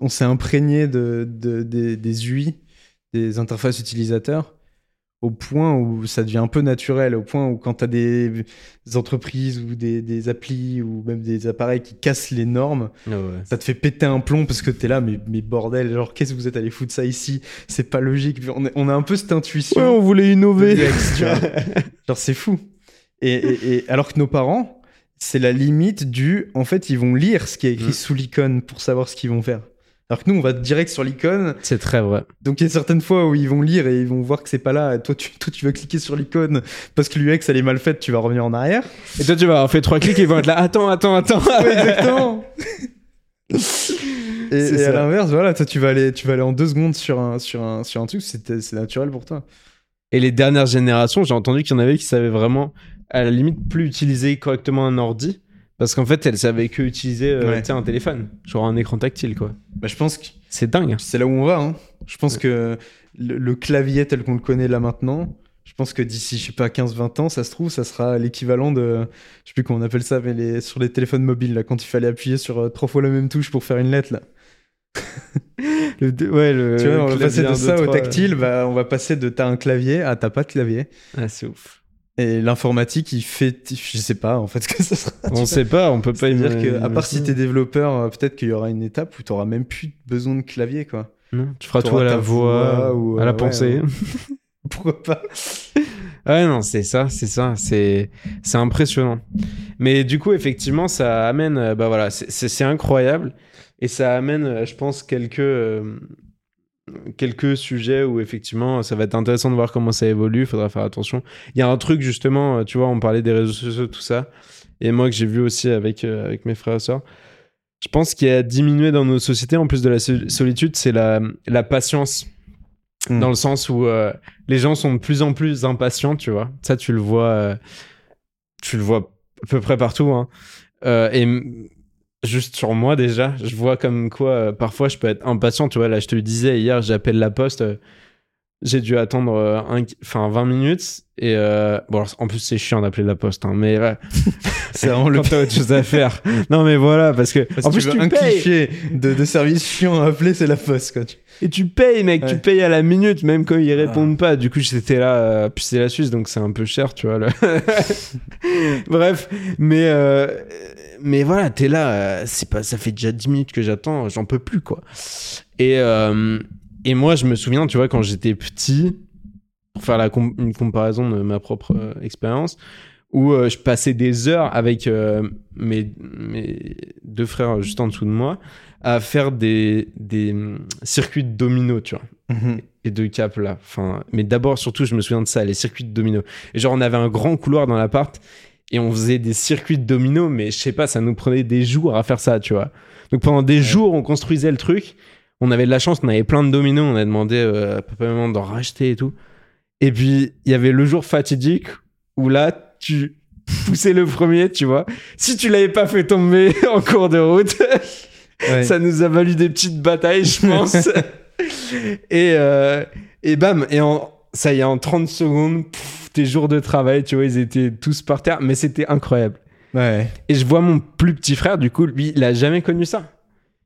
On s'est imprégné de, de- des- des UI, des interfaces utilisateurs. Au point où ça devient un peu naturel, au point où quand tu as des entreprises ou des, des applis ou même des appareils qui cassent les normes, ça te fait péter un plomb parce que tu es là, mais, mais bordel, genre qu'est-ce que vous êtes allé foutre ça ici? C'est pas logique. On, est- on a un peu cette intuition. voulait de innover. l'UX, tu vois. [LAUGHS] Genre, c'est fou. Et, et- et alors que nos parents, c'est la limite du. En fait, ils vont lire ce qui est écrit Mm. sous l'icône pour savoir ce qu'ils vont faire. Alors que nous, on va direct sur l'icône. c'est très vrai. Donc, il y a certaines fois où ils vont lire et ils vont voir que c'est pas là. Et toi, tu, toi, tu vas cliquer sur l'icône parce que l'UX, elle est mal faite. Tu vas revenir en arrière. Et toi, tu vas avoir fait trois clics et ils vont être là. Attends, attends, attends. Ouais, exactement. [LAUGHS] et à l'inverse, voilà, toi, tu vas aller, tu vas aller en deux secondes sur un, sur un, sur un truc. C'est c'est naturel pour toi. Et les dernières générations, j'ai entendu qu'il y en avait qui savaient vraiment, à la limite, plus utiliser correctement un ordi. Parce qu'en fait, elles savaient que utiliser euh, Ouais. un téléphone, genre un écran tactile, quoi. Bah, je pense que C'est dingue. C'est là où on va. hein. Je pense que le, le clavier tel qu'on le connaît là maintenant, je pense que d'ici, je sais pas, 15-20 ans, ça se trouve, ça sera l'équivalent de. Je sais plus comment on appelle ça, mais les, sur les téléphones mobiles, là, quand il fallait appuyer sur euh, trois fois la même touche pour faire une lettre, là. [LAUGHS] Le- ouais, le. tu vois, on va passer de 1, ça 2, au 3. tactile, bah, on va passer de t'as un clavier à t'as pas de clavier. Ah, c'est ouf. Et l'informatique, il fait, je sais pas en fait [LAUGHS] ce que ça sera. On sait pas, on peut pas imaginer- que, à part si t'es développeur, euh, peut-être qu'il y aura une étape où t'auras même plus besoin de clavier, quoi. Non, tu feras tout à la voix, voix ou, à la euh, pensée. ouais, [LAUGHS] [LAUGHS] Pourquoi pas? Ouais, non, c'est ça, c'est ça, c'est c'est impressionnant. Mais du coup, effectivement, ça amène, euh, bah voilà, c'est- incroyable et ça amène, je pense, quelques euh, quelques sujets où effectivement, ça va être intéressant de voir comment ça évolue. Il faudra faire attention. Il y a un truc justement, euh, tu vois, on parlait des réseaux sociaux, tout ça, et moi que j'ai vu aussi avec euh, avec mes frères et sœurs. Je pense qu'il y a diminué dans nos sociétés, en plus de la sol- solitude, c'est la, la patience. Mm. Dans le sens où euh, les gens sont de plus en plus impatients, tu vois. Ça, tu le vois, euh, tu le vois à peu près partout. hein. Et juste sur moi déjà, je vois comme quoi euh, parfois je peux être impatient. Tu vois, là, je te le disais hier, j'appelle la poste. euh, j'ai dû attendre euh, un- enfin 20 minutes et euh, bon alors, en plus c'est chiant d'appeler la poste hein, mais ouais, [LAUGHS] C'est vraiment le [LAUGHS] quand t'as autre chose à faire non mais voilà parce que Parce en que plus tu un payes cliché de, de service chiant à appeler, c'est la poste, quoi. Et tu payes, mec, tu payes à la minute, même quand ils Ah. répondent pas. Du coup, j'étais là, euh, puis c'est la Suisse, donc c'est un peu cher, tu vois. [LAUGHS] Bref, mais, euh, mais voilà, t'es là, euh, c'est pas, ça fait déjà 10 minutes que j'attends, j'en peux plus, quoi. Et, euh, et moi, je me souviens, tu vois, quand j'étais petit, pour faire la com- une comparaison de ma propre euh, expérience, où euh, je passais des heures avec mes, mes deux frères juste en dessous de moi à faire des, des hum, circuits de domino, tu vois, et de cap là. Enfin, mais d'abord, surtout, je me souviens de ça, les circuits de domino. Et genre, on avait un grand couloir dans l'appart et on faisait des circuits de domino, mais je sais pas, ça nous prenait des jours à faire ça, tu vois. Donc pendant des jours, on construisait le truc. On avait de la chance, on avait plein de dominos, on a demandé euh, à papa et maman d'en racheter et tout. Et puis, il y avait le jour fatidique où là, tu poussais le premier, tu vois. Si tu l'avais pas fait tomber [LAUGHS] en cours de route, Ouais. ça nous a valu des petites batailles, je pense. [LAUGHS] et, euh, et bam, et en, ça y est, en 30 secondes, pff, tes jours de travail, tu vois, ils étaient tous par terre, mais c'était incroyable. Ouais. Et je vois mon plus petit frère, du coup, lui, il a jamais connu ça.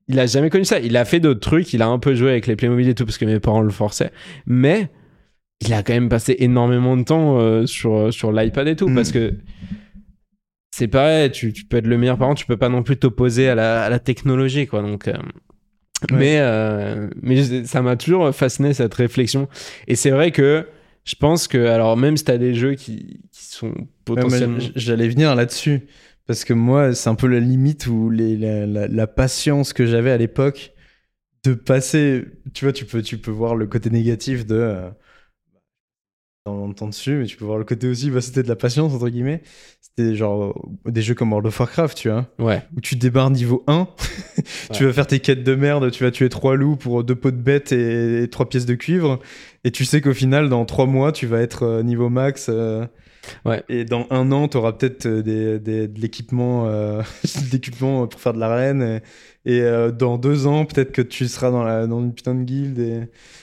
Il a jamais connu ça. Il a fait d'autres trucs, il a un peu joué avec les Playmobil et tout, parce que mes parents le forçaient. Mais il a quand même passé énormément de temps euh, sur, sur l'iPad et tout, Mm. parce que c'est pareil, tu, tu peux être le meilleur parent, tu peux pas non plus t'opposer à la, à la technologie, quoi. Donc, euh, Ouais. mais, euh, mais ça m'a toujours fasciné cette réflexion. Et c'est vrai que je pense que, alors même si t'as des jeux qui, qui sont potentiellement. J'allais venir là-dessus. Parce que moi, c'est un peu la limite où les, la, la- la patience que j'avais à l'époque de passer. Tu vois, tu peux, tu peux voir le côté négatif de. Euh, on entend dessus, mais tu peux voir le côté aussi, bah, c'était de la patience, entre guillemets. C'était genre euh, des jeux comme World of Warcraft, tu vois, Ouais. où tu débarres niveau 1, [LAUGHS] tu Ouais. vas faire tes quêtes de merde, tu vas tuer trois loups pour deux pots de bêtes et, trois pièces de cuivre, et tu sais qu'au final, dans trois mois, tu vas être euh, niveau max. euh, Ouais. et dans un an, tu auras peut-être des, des- de l'équipement euh, [LAUGHS] pour faire de l'arène. Et, et, euh, dans deux ans, peut-être que tu seras dans, la, dans une putain de guilde. Et...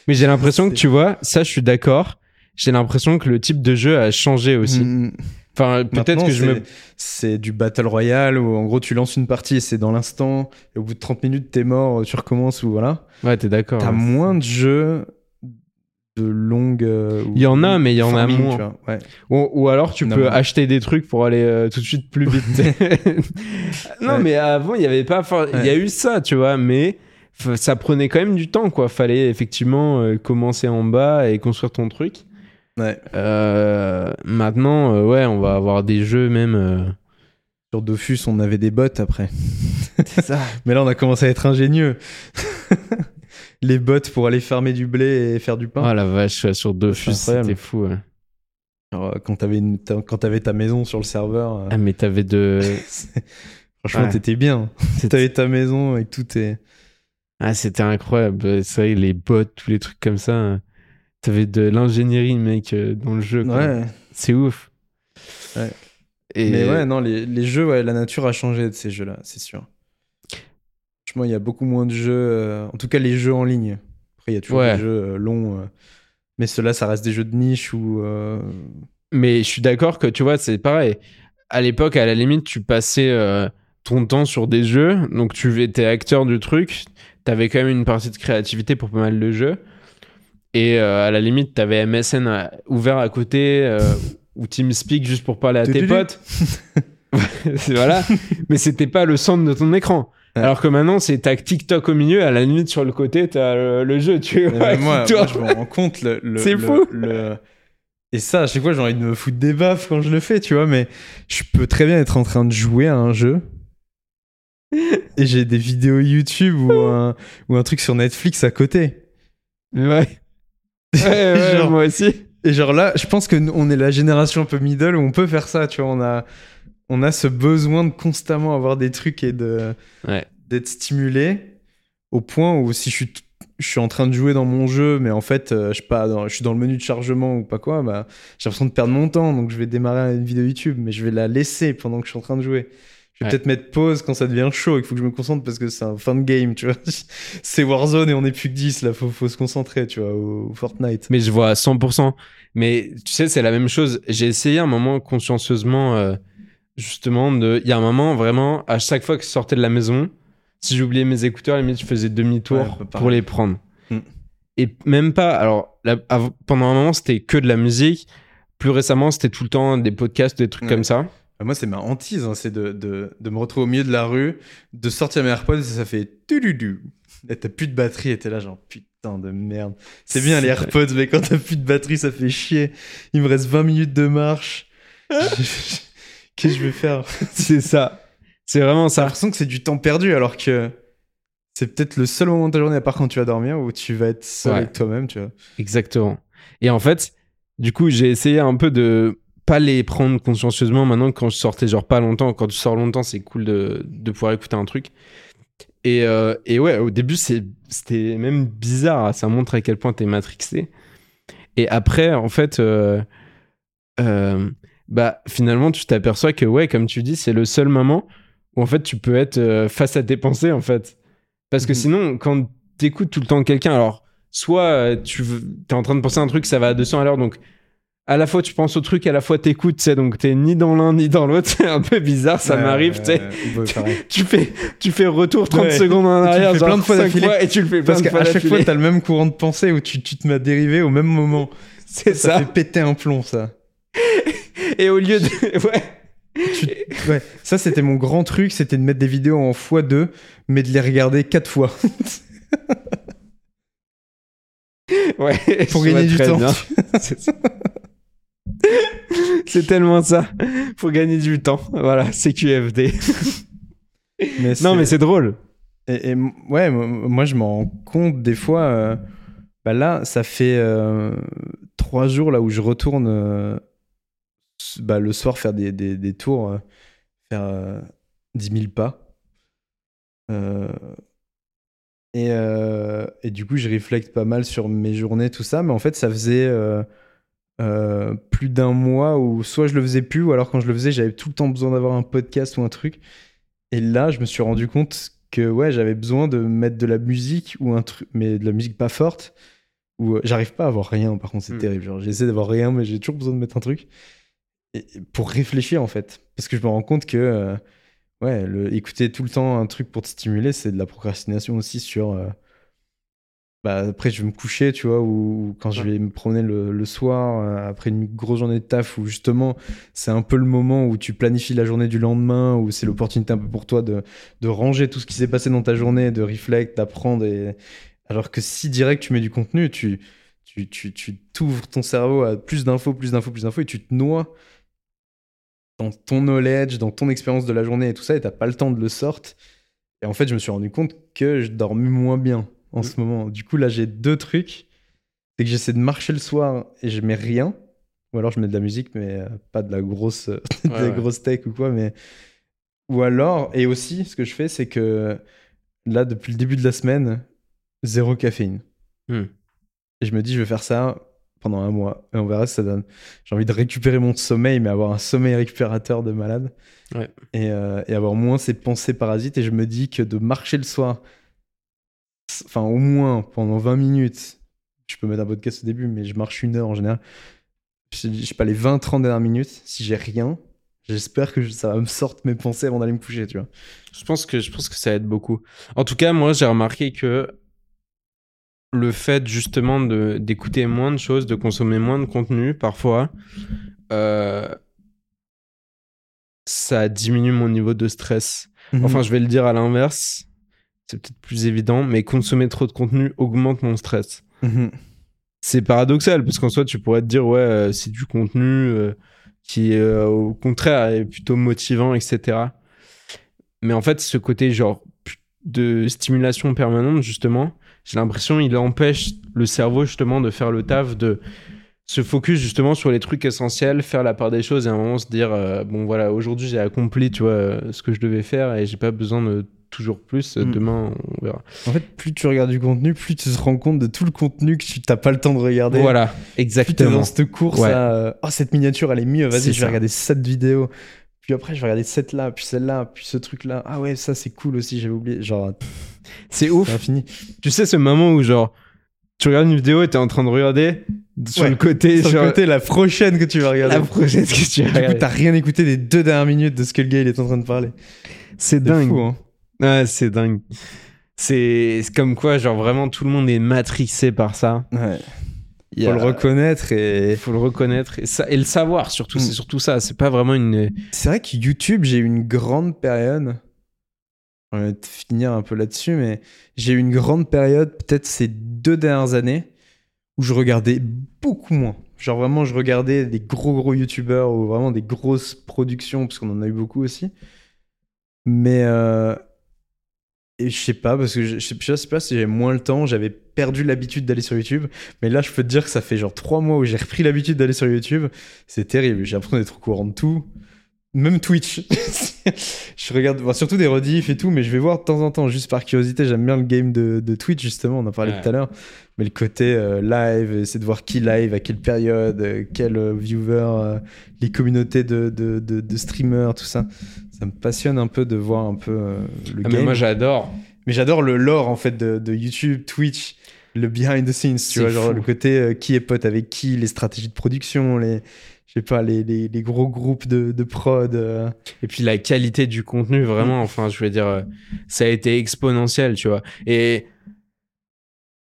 Mais j'ai l'impression que tu vois, ça je suis d'accord. J'ai l'impression que le type de jeu a changé aussi. Mm. Enfin, peut-être que je me. c'est- du Battle Royale où en gros tu lances une partie et c'est dans l'instant. Et au bout de 30 minutes, t'es mort, tu recommences ou voilà. Ouais, t'es d'accord. T'as ouais. moins de jeux de longue. euh, Il y en a, mais il y en a moins. tu vois, ouais. Ou, ou alors tu Non, peux non. acheter des trucs pour aller euh, tout de suite plus vite. [LAUGHS] non, Ouais. mais avant, il y avait pas. Il y a eu ça, tu vois, mais ça prenait quand même du temps, quoi. Fallait effectivement euh, commencer en bas et construire ton truc. Ouais. Euh, maintenant, euh, ouais, on va avoir des jeux même. euh, Sur Dofus, on avait des bots après. [LAUGHS] C'est ça. [LAUGHS] Mais là, on a commencé à être ingénieux. [LAUGHS] Les bots pour aller farmer du blé et faire du pain. Oh la vache, sur Dofus, incroyable. c'était fou. ouais. Alors, euh, quand t'avais une- ta- quand t'avais ta maison sur le serveur, euh, Ah, mais t'avais de. c'est- franchement, Ouais. t'étais bien. T'avais ta maison et tout. Ah, c'était incroyable. C'est vrai, les bots, tous les trucs comme ça. T'avais de l'ingénierie, mec, euh, dans le jeu. Ouais. C'est ouf. Ouais. Et Mais ouais, non, les, les jeux, ouais, la nature a changé de ces jeux-là, c'est sûr. Franchement, il y a beaucoup moins de jeux. euh, en tout cas, les jeux en ligne. Après, il y a toujours Ouais. des jeux euh, longs. euh, mais ceux-là, ça reste des jeux de niche ou. Mais je suis d'accord que, tu vois, c'est pareil. À l'époque, à la limite, tu passais ton temps sur des jeux. Donc, tu étais acteur du truc. T'avais quand même une partie de créativité pour pas mal de jeux. Et euh, à la limite, t'avais MSN à- ouvert à côté euh, ou TeamSpeak juste pour parler à tes potes. [LAUGHS] C'est- voilà. Mais c'était pas le centre de ton écran. Ouais. Alors que maintenant, c'est t'as TikTok au milieu, à la limite sur le côté, t'as le, le jeu, tu Mais vois. moi, moi, tourne. je me rends compte. Le, le- C'est le- fou. le- Et ça, à chaque fois, j'ai envie de me foutre des baffes quand je le fais, tu vois. Mais je peux très bien être en train de jouer à un jeu. Et j'ai des vidéos YouTube ou [LAUGHS] un, ou un truc sur Netflix à côté. Ouais. Ouais, [LAUGHS] Genre- moi aussi. Et genre là, je pense que nous, on est la génération un peu middle où on peut faire ça, tu vois. On a, on a ce besoin de constamment avoir des trucs et de Ouais. d'être stimulé au point où si je suis, je suis en train de jouer dans mon jeu, mais en fait, euh, je, sais pas, dans- je suis dans le menu de chargement ou pas quoi, bah, j'ai l'impression de perdre mon temps. Donc je vais démarrer une vidéo YouTube, mais je vais la laisser pendant que je suis en train de jouer. Je vais Ouais. peut-être mettre pause quand ça devient chaud. Il faut que je me concentre parce que c'est un fin de game, tu vois. [LAUGHS] c'est Warzone et on est plus que 10 là. Faut, faut se concentrer, tu vois, au, au Fortnite. Mais je vois à 100%. Mais tu sais, c'est la même chose. J'ai essayé un moment consciencieusement, euh, justement, de. Il y a un moment, vraiment, à chaque fois que je sortais de la maison, si j'oubliais mes écouteurs, à la limite, je faisais demi-tour Ouais, pareil. pour les prendre. Mm. Et même pas. Alors, là, pendant un moment, c'était que de la musique. Plus récemment, c'était tout le temps des podcasts, des trucs Ouais. comme ça. Bah, Moi, c'est ma hantise, hein, c'est de, de, de me retrouver au milieu de la rue, de sortir mes AirPods et ça fait tu-du-du. Et t'as plus de batterie et t'es là, genre putain de merde. C'est bien les AirPods, mais quand t'as plus de batterie, ça fait chier. Il me reste 20 minutes de marche. [LAUGHS] Qu'est-ce que je vais faire? J'ai [LAUGHS] C'est ça. C'est vraiment ça. l'impression que c'est du temps perdu alors que c'est peut-être le seul moment de ta journée, à part quand tu vas dormir, où tu vas être seul Ouais. avec toi-même, tu vois. Exactement. Et en fait, du coup, j'ai essayé un peu de pas les prendre consciencieusement maintenant quand je sortais genre pas longtemps. Quand tu sors longtemps, c'est cool de, de pouvoir écouter un truc. Et, euh, et ouais, au début, c'était même bizarre. Ça montre à quel point t'es matrixé. Et après, en fait, euh, euh, bah, finalement, tu t'aperçois que, ouais, comme tu dis, c'est le seul moment où en fait tu peux être face à tes pensées, en fait. Parce que Mhm. sinon, quand t'écoutes tout le temps quelqu'un, alors soit tu t'es en train de penser à un truc, ça va à 200 à l'heure, donc à la fois tu penses au truc, à la fois t'écoutes, tu sais, donc t'es ni dans l'un ni dans l'autre, [LAUGHS] c'est un peu bizarre, ça Ouais, m'arrive, tu sais. ouais. [LAUGHS] Tu fais, tu fais retour 30 Ouais. secondes en tu le arrière, fais plein de fois d'affilée. et tu le fais plein Parce qu'à chaque fois, t'as le même courant de pensée où tu, tu te mets à dériver au même moment. [LAUGHS] C'est Ça ça. fait péter un plomb, ça. Et au lieu de. Ouais. Tu- Ouais, ça c'était mon grand truc, c'était de mettre des vidéos en x2, mais de les regarder quatre fois Ouais, pour gagner du temps. C'est ça. [LAUGHS] C'est tellement ça. Pour gagner du temps. Voilà, CQFD. Mais Non, mais c'est drôle. Et, ouais, moi je m'en rends compte des fois. euh, bah là, ça fait euh, trois jours là où je retourne euh, bah, le soir faire des, des, des tours, faire euh, 10 000 pas. Et, et du coup, je réflecte pas mal sur mes journées, tout ça. Mais en fait, ça faisait euh, plus d'un mois où soit je le faisais plus, ou alors quand je le faisais, j'avais tout le temps besoin d'avoir un podcast ou un truc. Et là, je me suis rendu compte que ouais, j'avais besoin de mettre de la musique ou un truc, mais de la musique pas forte. Ou euh, j'arrive pas à avoir rien. Par contre, c'est Hmm. terrible. Genre, j'essaie d'avoir rien, mais j'ai toujours besoin de mettre un truc et, et pour réfléchir en fait, parce que je me rends compte que euh, ouais, le, écouter tout le temps un truc pour te stimuler, c'est de la procrastination aussi sur. Bah, après, je vais me coucher, tu vois, ou, quand je vais me promener le, le soir, euh, après une grosse journée de taf, où justement, c'est un peu le moment où tu planifies la journée du lendemain, où c'est l'opportunité un peu pour toi de, de ranger tout ce qui s'est passé dans ta journée, de réfléchir, d'apprendre. Et... Alors que si direct tu mets du contenu, tu, tu, tu, tu t'ouvres ton cerveau à plus d'infos, plus d'infos, plus d'infos, et tu te noies dans ton knowledge, dans ton expérience de la journée et tout ça, et t'as pas le temps de le sortir. Et en fait, je me suis rendu compte que je dormais moins bien en Mm. ce moment. Du coup, là, j'ai deux trucs. C'est que j'essaie de marcher le soir et je mets rien. Ou alors je mets de la musique, mais euh, pas de la grosse, [LAUGHS] de la Ouais, ouais. grosse tech ou quoi. Mais... Ou alors, et aussi, ce que je fais, c'est que là, depuis le début de la semaine, zéro caféine. Hmm. Et je me dis, je vais faire ça pendant un mois. Et on verra ce que ça donne. J'ai envie de récupérer mon sommeil, mais avoir un sommeil récupérateur de malade. Ouais. Et, euh, et avoir moins ces pensées parasites. Et je me dis que de marcher le soir, enfin au moins pendant 20 minutes, je peux mettre un podcast au début, mais je marche une heure en général. Je je sais pas, les 20-30 dernières minutes, si j'ai rien, J'espère que ça va me sortir mes pensées avant d'aller me coucher, tu vois. Je pense que je pense que ça aide beaucoup. En tout cas, moi, j'ai remarqué que le fait justement de d'écouter moins de choses, de consommer moins de contenu, parfois, euh, ça diminue mon niveau de stress. Mhm. Enfin, je vais le dire à l'inverse. C'est peut-être plus évident, mais consommer trop de contenu augmente mon stress. Mhm. C'est paradoxal parce qu'en soi, tu pourrais te dire ouais, euh, c'est du contenu euh, qui, euh, au contraire, est plutôt motivant, etc. Mais en fait, ce côté genre de stimulation permanente, justement, j'ai l'impression il empêche le cerveau justement de faire le taf, de se focus justement sur les trucs essentiels, faire la part des choses et à un moment se dire bon voilà, aujourd'hui j'ai accompli, tu vois, ce que je devais faire et j'ai pas besoin de toujours plus. Mm. Demain, on verra. En fait, plus tu regardes du contenu, plus tu te rends compte de tout le contenu que tu t'as pas le temps de regarder. Voilà, Plus exactement. dans cette course Ouais. à euh, oh cette miniature elle est mieux, vas-y je vais ça. regarder cette vidéo. Puis après je vais regarder cette là, puis celle-là, puis ce truc là. Ah ouais ça c'est cool aussi j'avais oublié. Genre C'est ouf. infini. Tu sais, ce moment où, genre, tu regardes une vidéo et t'es en train de regarder sur Ouais. le côté, Sur genre, le côté la prochaine que tu vas regarder. la prochaine que tu vas Du coup regarder. t'as rien écouté des deux dernières minutes de ce que le gars il est en train de parler. C'est C'est dingue. fou hein. Ouais, c'est dingue. C'est comme quoi, genre, vraiment, tout le monde est matrixé par ça. Ouais. Il Faut a- le reconnaître et faut le reconnaître et, ça, et le savoir, surtout. Mm. C'est surtout ça. C'est pas vraiment une. C'est vrai que YouTube, j'ai eu une grande période. On va finir un peu là-dessus, mais j'ai eu une grande période, peut-être ces deux dernières années, où je regardais beaucoup moins. Genre vraiment, je regardais des gros gros YouTubeurs ou vraiment des grosses productions, parce qu'on en a eu beaucoup aussi. Mais euh, et je sais pas, parce que je, je sais, pas si j'avais moins le temps, j'avais perdu l'habitude d'aller sur YouTube. Mais là, je peux te dire que ça fait genre trois mois où j'ai repris l'habitude d'aller sur YouTube. C'est terrible, j'ai l'impression d'être au courant de tout. Même Twitch. [LAUGHS] je regarde bon, surtout des rediffs et tout, mais je vais voir de temps en temps, juste par curiosité. J'aime bien le game de, de Twitch, justement, on en parlait Ouais. tout à l'heure. Mais le côté euh, live, c'est de voir qui live, à quelle période, euh, quel euh, viewer, euh, les communautés de, de, de, de streamers, tout ça. Ça me passionne un peu de voir un peu euh, le Ah, game. mais moi, j'adore. Mais j'adore le lore en fait de, de YouTube, Twitch, le behind the scenes, tu vois, genre le côté euh, qui est pote avec qui, les stratégies de production, les, je sais pas, les, les, les gros groupes de, de prod. euh. Et puis la qualité du contenu, vraiment, enfin, je veux dire, ça a été exponentiel, tu vois. Et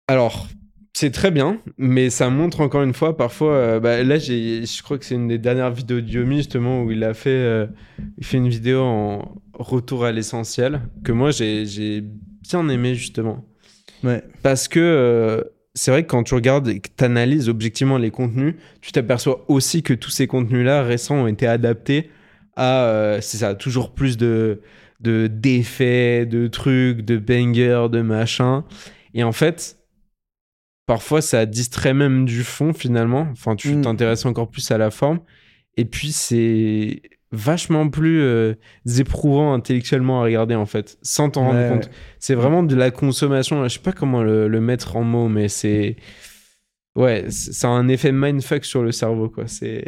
alors, c'est très bien, mais ça montre encore une fois, parfois, bah, là, je crois que c'est une des dernières vidéos de Yomi, justement, où il a fait, il fait une vidéo en retour à l'essentiel, que moi, j'ai, bien aimé, justement. Ouais. Parce que euh, c'est vrai que quand tu regardes et que tu analyses objectivement les contenus, tu t'aperçois aussi que tous ces contenus-là récents ont été adaptés à, euh, c'est ça, toujours plus de, de d'effets, de trucs, de bangers, de machins. Et en fait, parfois ça distrait même du fond finalement. Enfin, tu Mm. t'intéresses encore plus à la forme. Et puis c'est vachement plus euh, éprouvant intellectuellement à regarder en fait, sans t'en Ouais, rendre compte. ouais. C'est vraiment de la consommation. Je sais pas comment le, le mettre en mots, mais c'est. Ouais, ça a un effet mindfuck sur le cerveau, quoi. C'est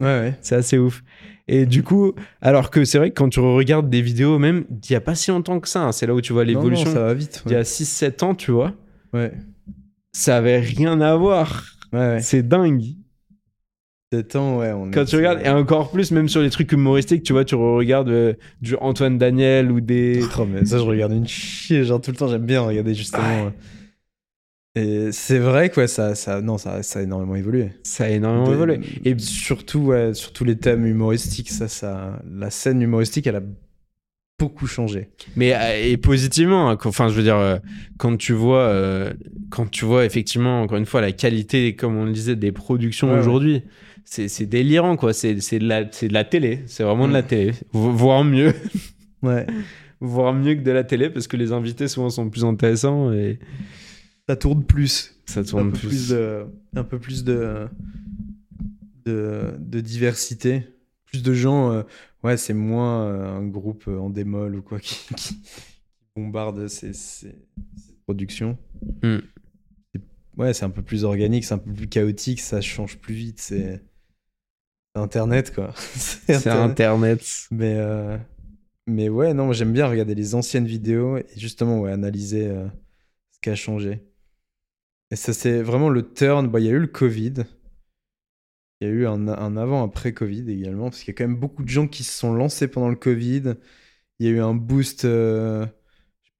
Ouais, ouais. [LAUGHS] c'est assez ouf. Et du coup, alors que c'est vrai que quand tu regardes des vidéos, même d'il y a pas si longtemps que ça, hein, c'est là où tu vois l'évolution. ça va vite. Il y a 6-7 ans, tu vois, Ouais. ça avait rien à voir. Ouais, ouais. C'est dingue. Sept ans, ouais. On Quand tu regardes, et encore plus, même sur les trucs humoristiques, tu vois, tu regardes euh, du Antoine Daniel ou des. [LAUGHS] Oh, mais ça, je regarde une chier, genre tout le temps, j'aime bien regarder justement. euh. Et c'est vrai, quoi, ça, ça, non, ça, ça a énormément évolué. Ça a énormément De- évolué. Et surtout, ouais, surtout les thèmes humoristiques, ça, ça, la scène humoristique, elle a beaucoup changé. Mais euh, et positivement, hein, enfin je veux dire, quand tu vois, quand tu vois effectivement encore une fois la qualité, comme on le disait, des productions Ouais, ouais. aujourd'hui, c'est délirant quoi. C'est de la de la télé, c'est vraiment de la Mm. télé, Vo- voire mieux, [LAUGHS] Ouais. [LAUGHS] voire mieux que de la télé parce que les invités souvent sont plus intéressants et Ça tourne plus. ça Un tourne peu plus. plus de, un peu plus de, de, de diversité. Plus de gens, euh, ouais, c'est moins euh, un groupe euh, en démol ou quoi [LAUGHS] qui, qui bombarde ces, ces- ces productions. Mm. Ouais, c'est un peu plus organique, c'est un peu plus chaotique, ça change plus vite. C'est Internet, quoi. [LAUGHS] c'est Internet. Mais, euh, mais ouais, non, moi, j'aime bien regarder les anciennes vidéos et justement ouais, analyser euh, ce qui a changé. Et ça, c'est vraiment le turn. Bah, Il y a eu le Covid. il y a eu un, un avant-après Covid également, parce qu'il y a quand même beaucoup de gens qui se sont lancés pendant le Covid. Il y a eu un boost euh,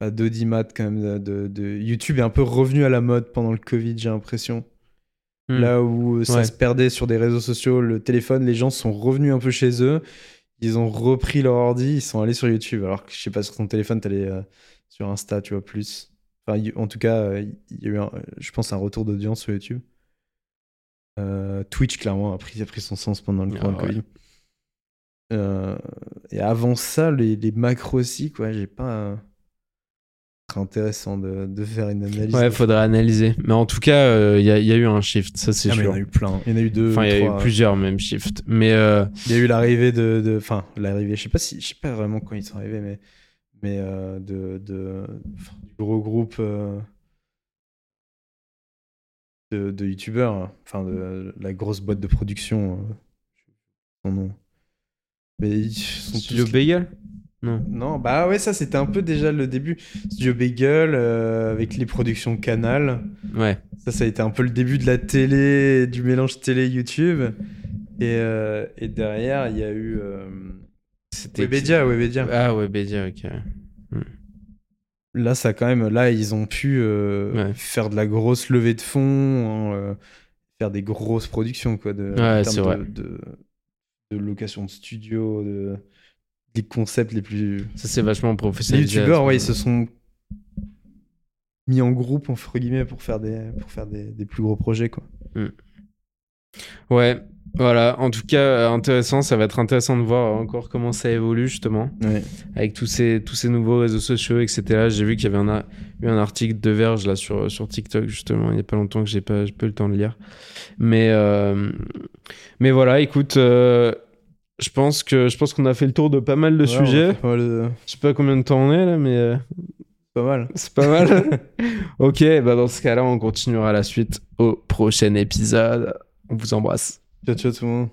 d'audimat quand même. De- YouTube est un peu revenu à la mode pendant le Covid, j'ai l'impression. Hmm. Là où ça Ouais. se perdait sur des réseaux sociaux, le téléphone, les gens sont revenus un peu chez eux. Ils ont repris leur ordi, ils sont allés sur YouTube. Alors que je sais pas, sur ton téléphone, t'allais euh, sur Insta, tu vois, plus. Enfin, en tout cas, euh, il y a eu, un- je pense, un retour d'audience sur YouTube. Euh, Twitch, clairement, a pris, a pris son sens pendant le Ah ouais. Covid. Euh, et avant ça, les, les macros aussi, quoi, j'ai pas. Euh, intéressant de, de faire une analyse. Ouais, faudrait analyser. Mais en tout cas, euh, il y, a- il y a eu un shift, ça c'est Ah, mais il y sûr. en a eu plein. Il y en a eu deux. Enfin, il y a eu plusieurs même shifts. Mais euh, Il y a eu l'arrivée de, enfin l'arrivée, je sais pas si, je sais pas vraiment quand ils sont arrivés, mais mais euh, de, du gros groupe euh, de, de youtubeurs, enfin de la grosse boîte de production, euh, son nom. Mais ils sont Studio tous- Bagel? Non. Non, bah ouais, ça c'était un peu déjà le début. Studio Bagel euh, avec les productions Canal. Ouais. Ça, ça a été un peu le début de la télé, du mélange télé-YouTube. Et, euh, et derrière, il y a eu euh, C'était Webedia, Webedia. Ah, Webedia, ok. Là, ça quand même, là, ils ont pu euh, Ouais. faire de la grosse levée de fonds, hein, euh, faire des grosses productions, quoi, de, en Ouais, termes de, vrai. De, de location de studio, de, des concepts les plus. Ça, c'est vachement Les professionnalisé. youtubeurs, ouais, ils se sont mis en groupe, entre guillemets, pour faire des, pour faire des, des plus gros projets, quoi. Ouais, voilà. En tout cas, euh, intéressant. Ça va être intéressant de voir encore comment ça évolue, justement. Ouais. avec tous ces, tous ces nouveaux réseaux sociaux, etc. J'ai vu qu'il y avait un, eu un article de Verge là, sur, sur TikTok, justement, il n'y a pas longtemps que j'ai pas, pas eu le temps de lire. Mais, euh, mais voilà, écoute, euh, je pense que je pense qu'on a fait le tour de pas mal de Ouais, sujets. fait Pas mal, de- Je sais pas combien de temps on est là, mais euh, pas mal. c'est pas mal. [LAUGHS] ok, bah dans ce cas-là, on continuera la suite au prochain épisode. On vous embrasse. Ciao, ciao tout le monde.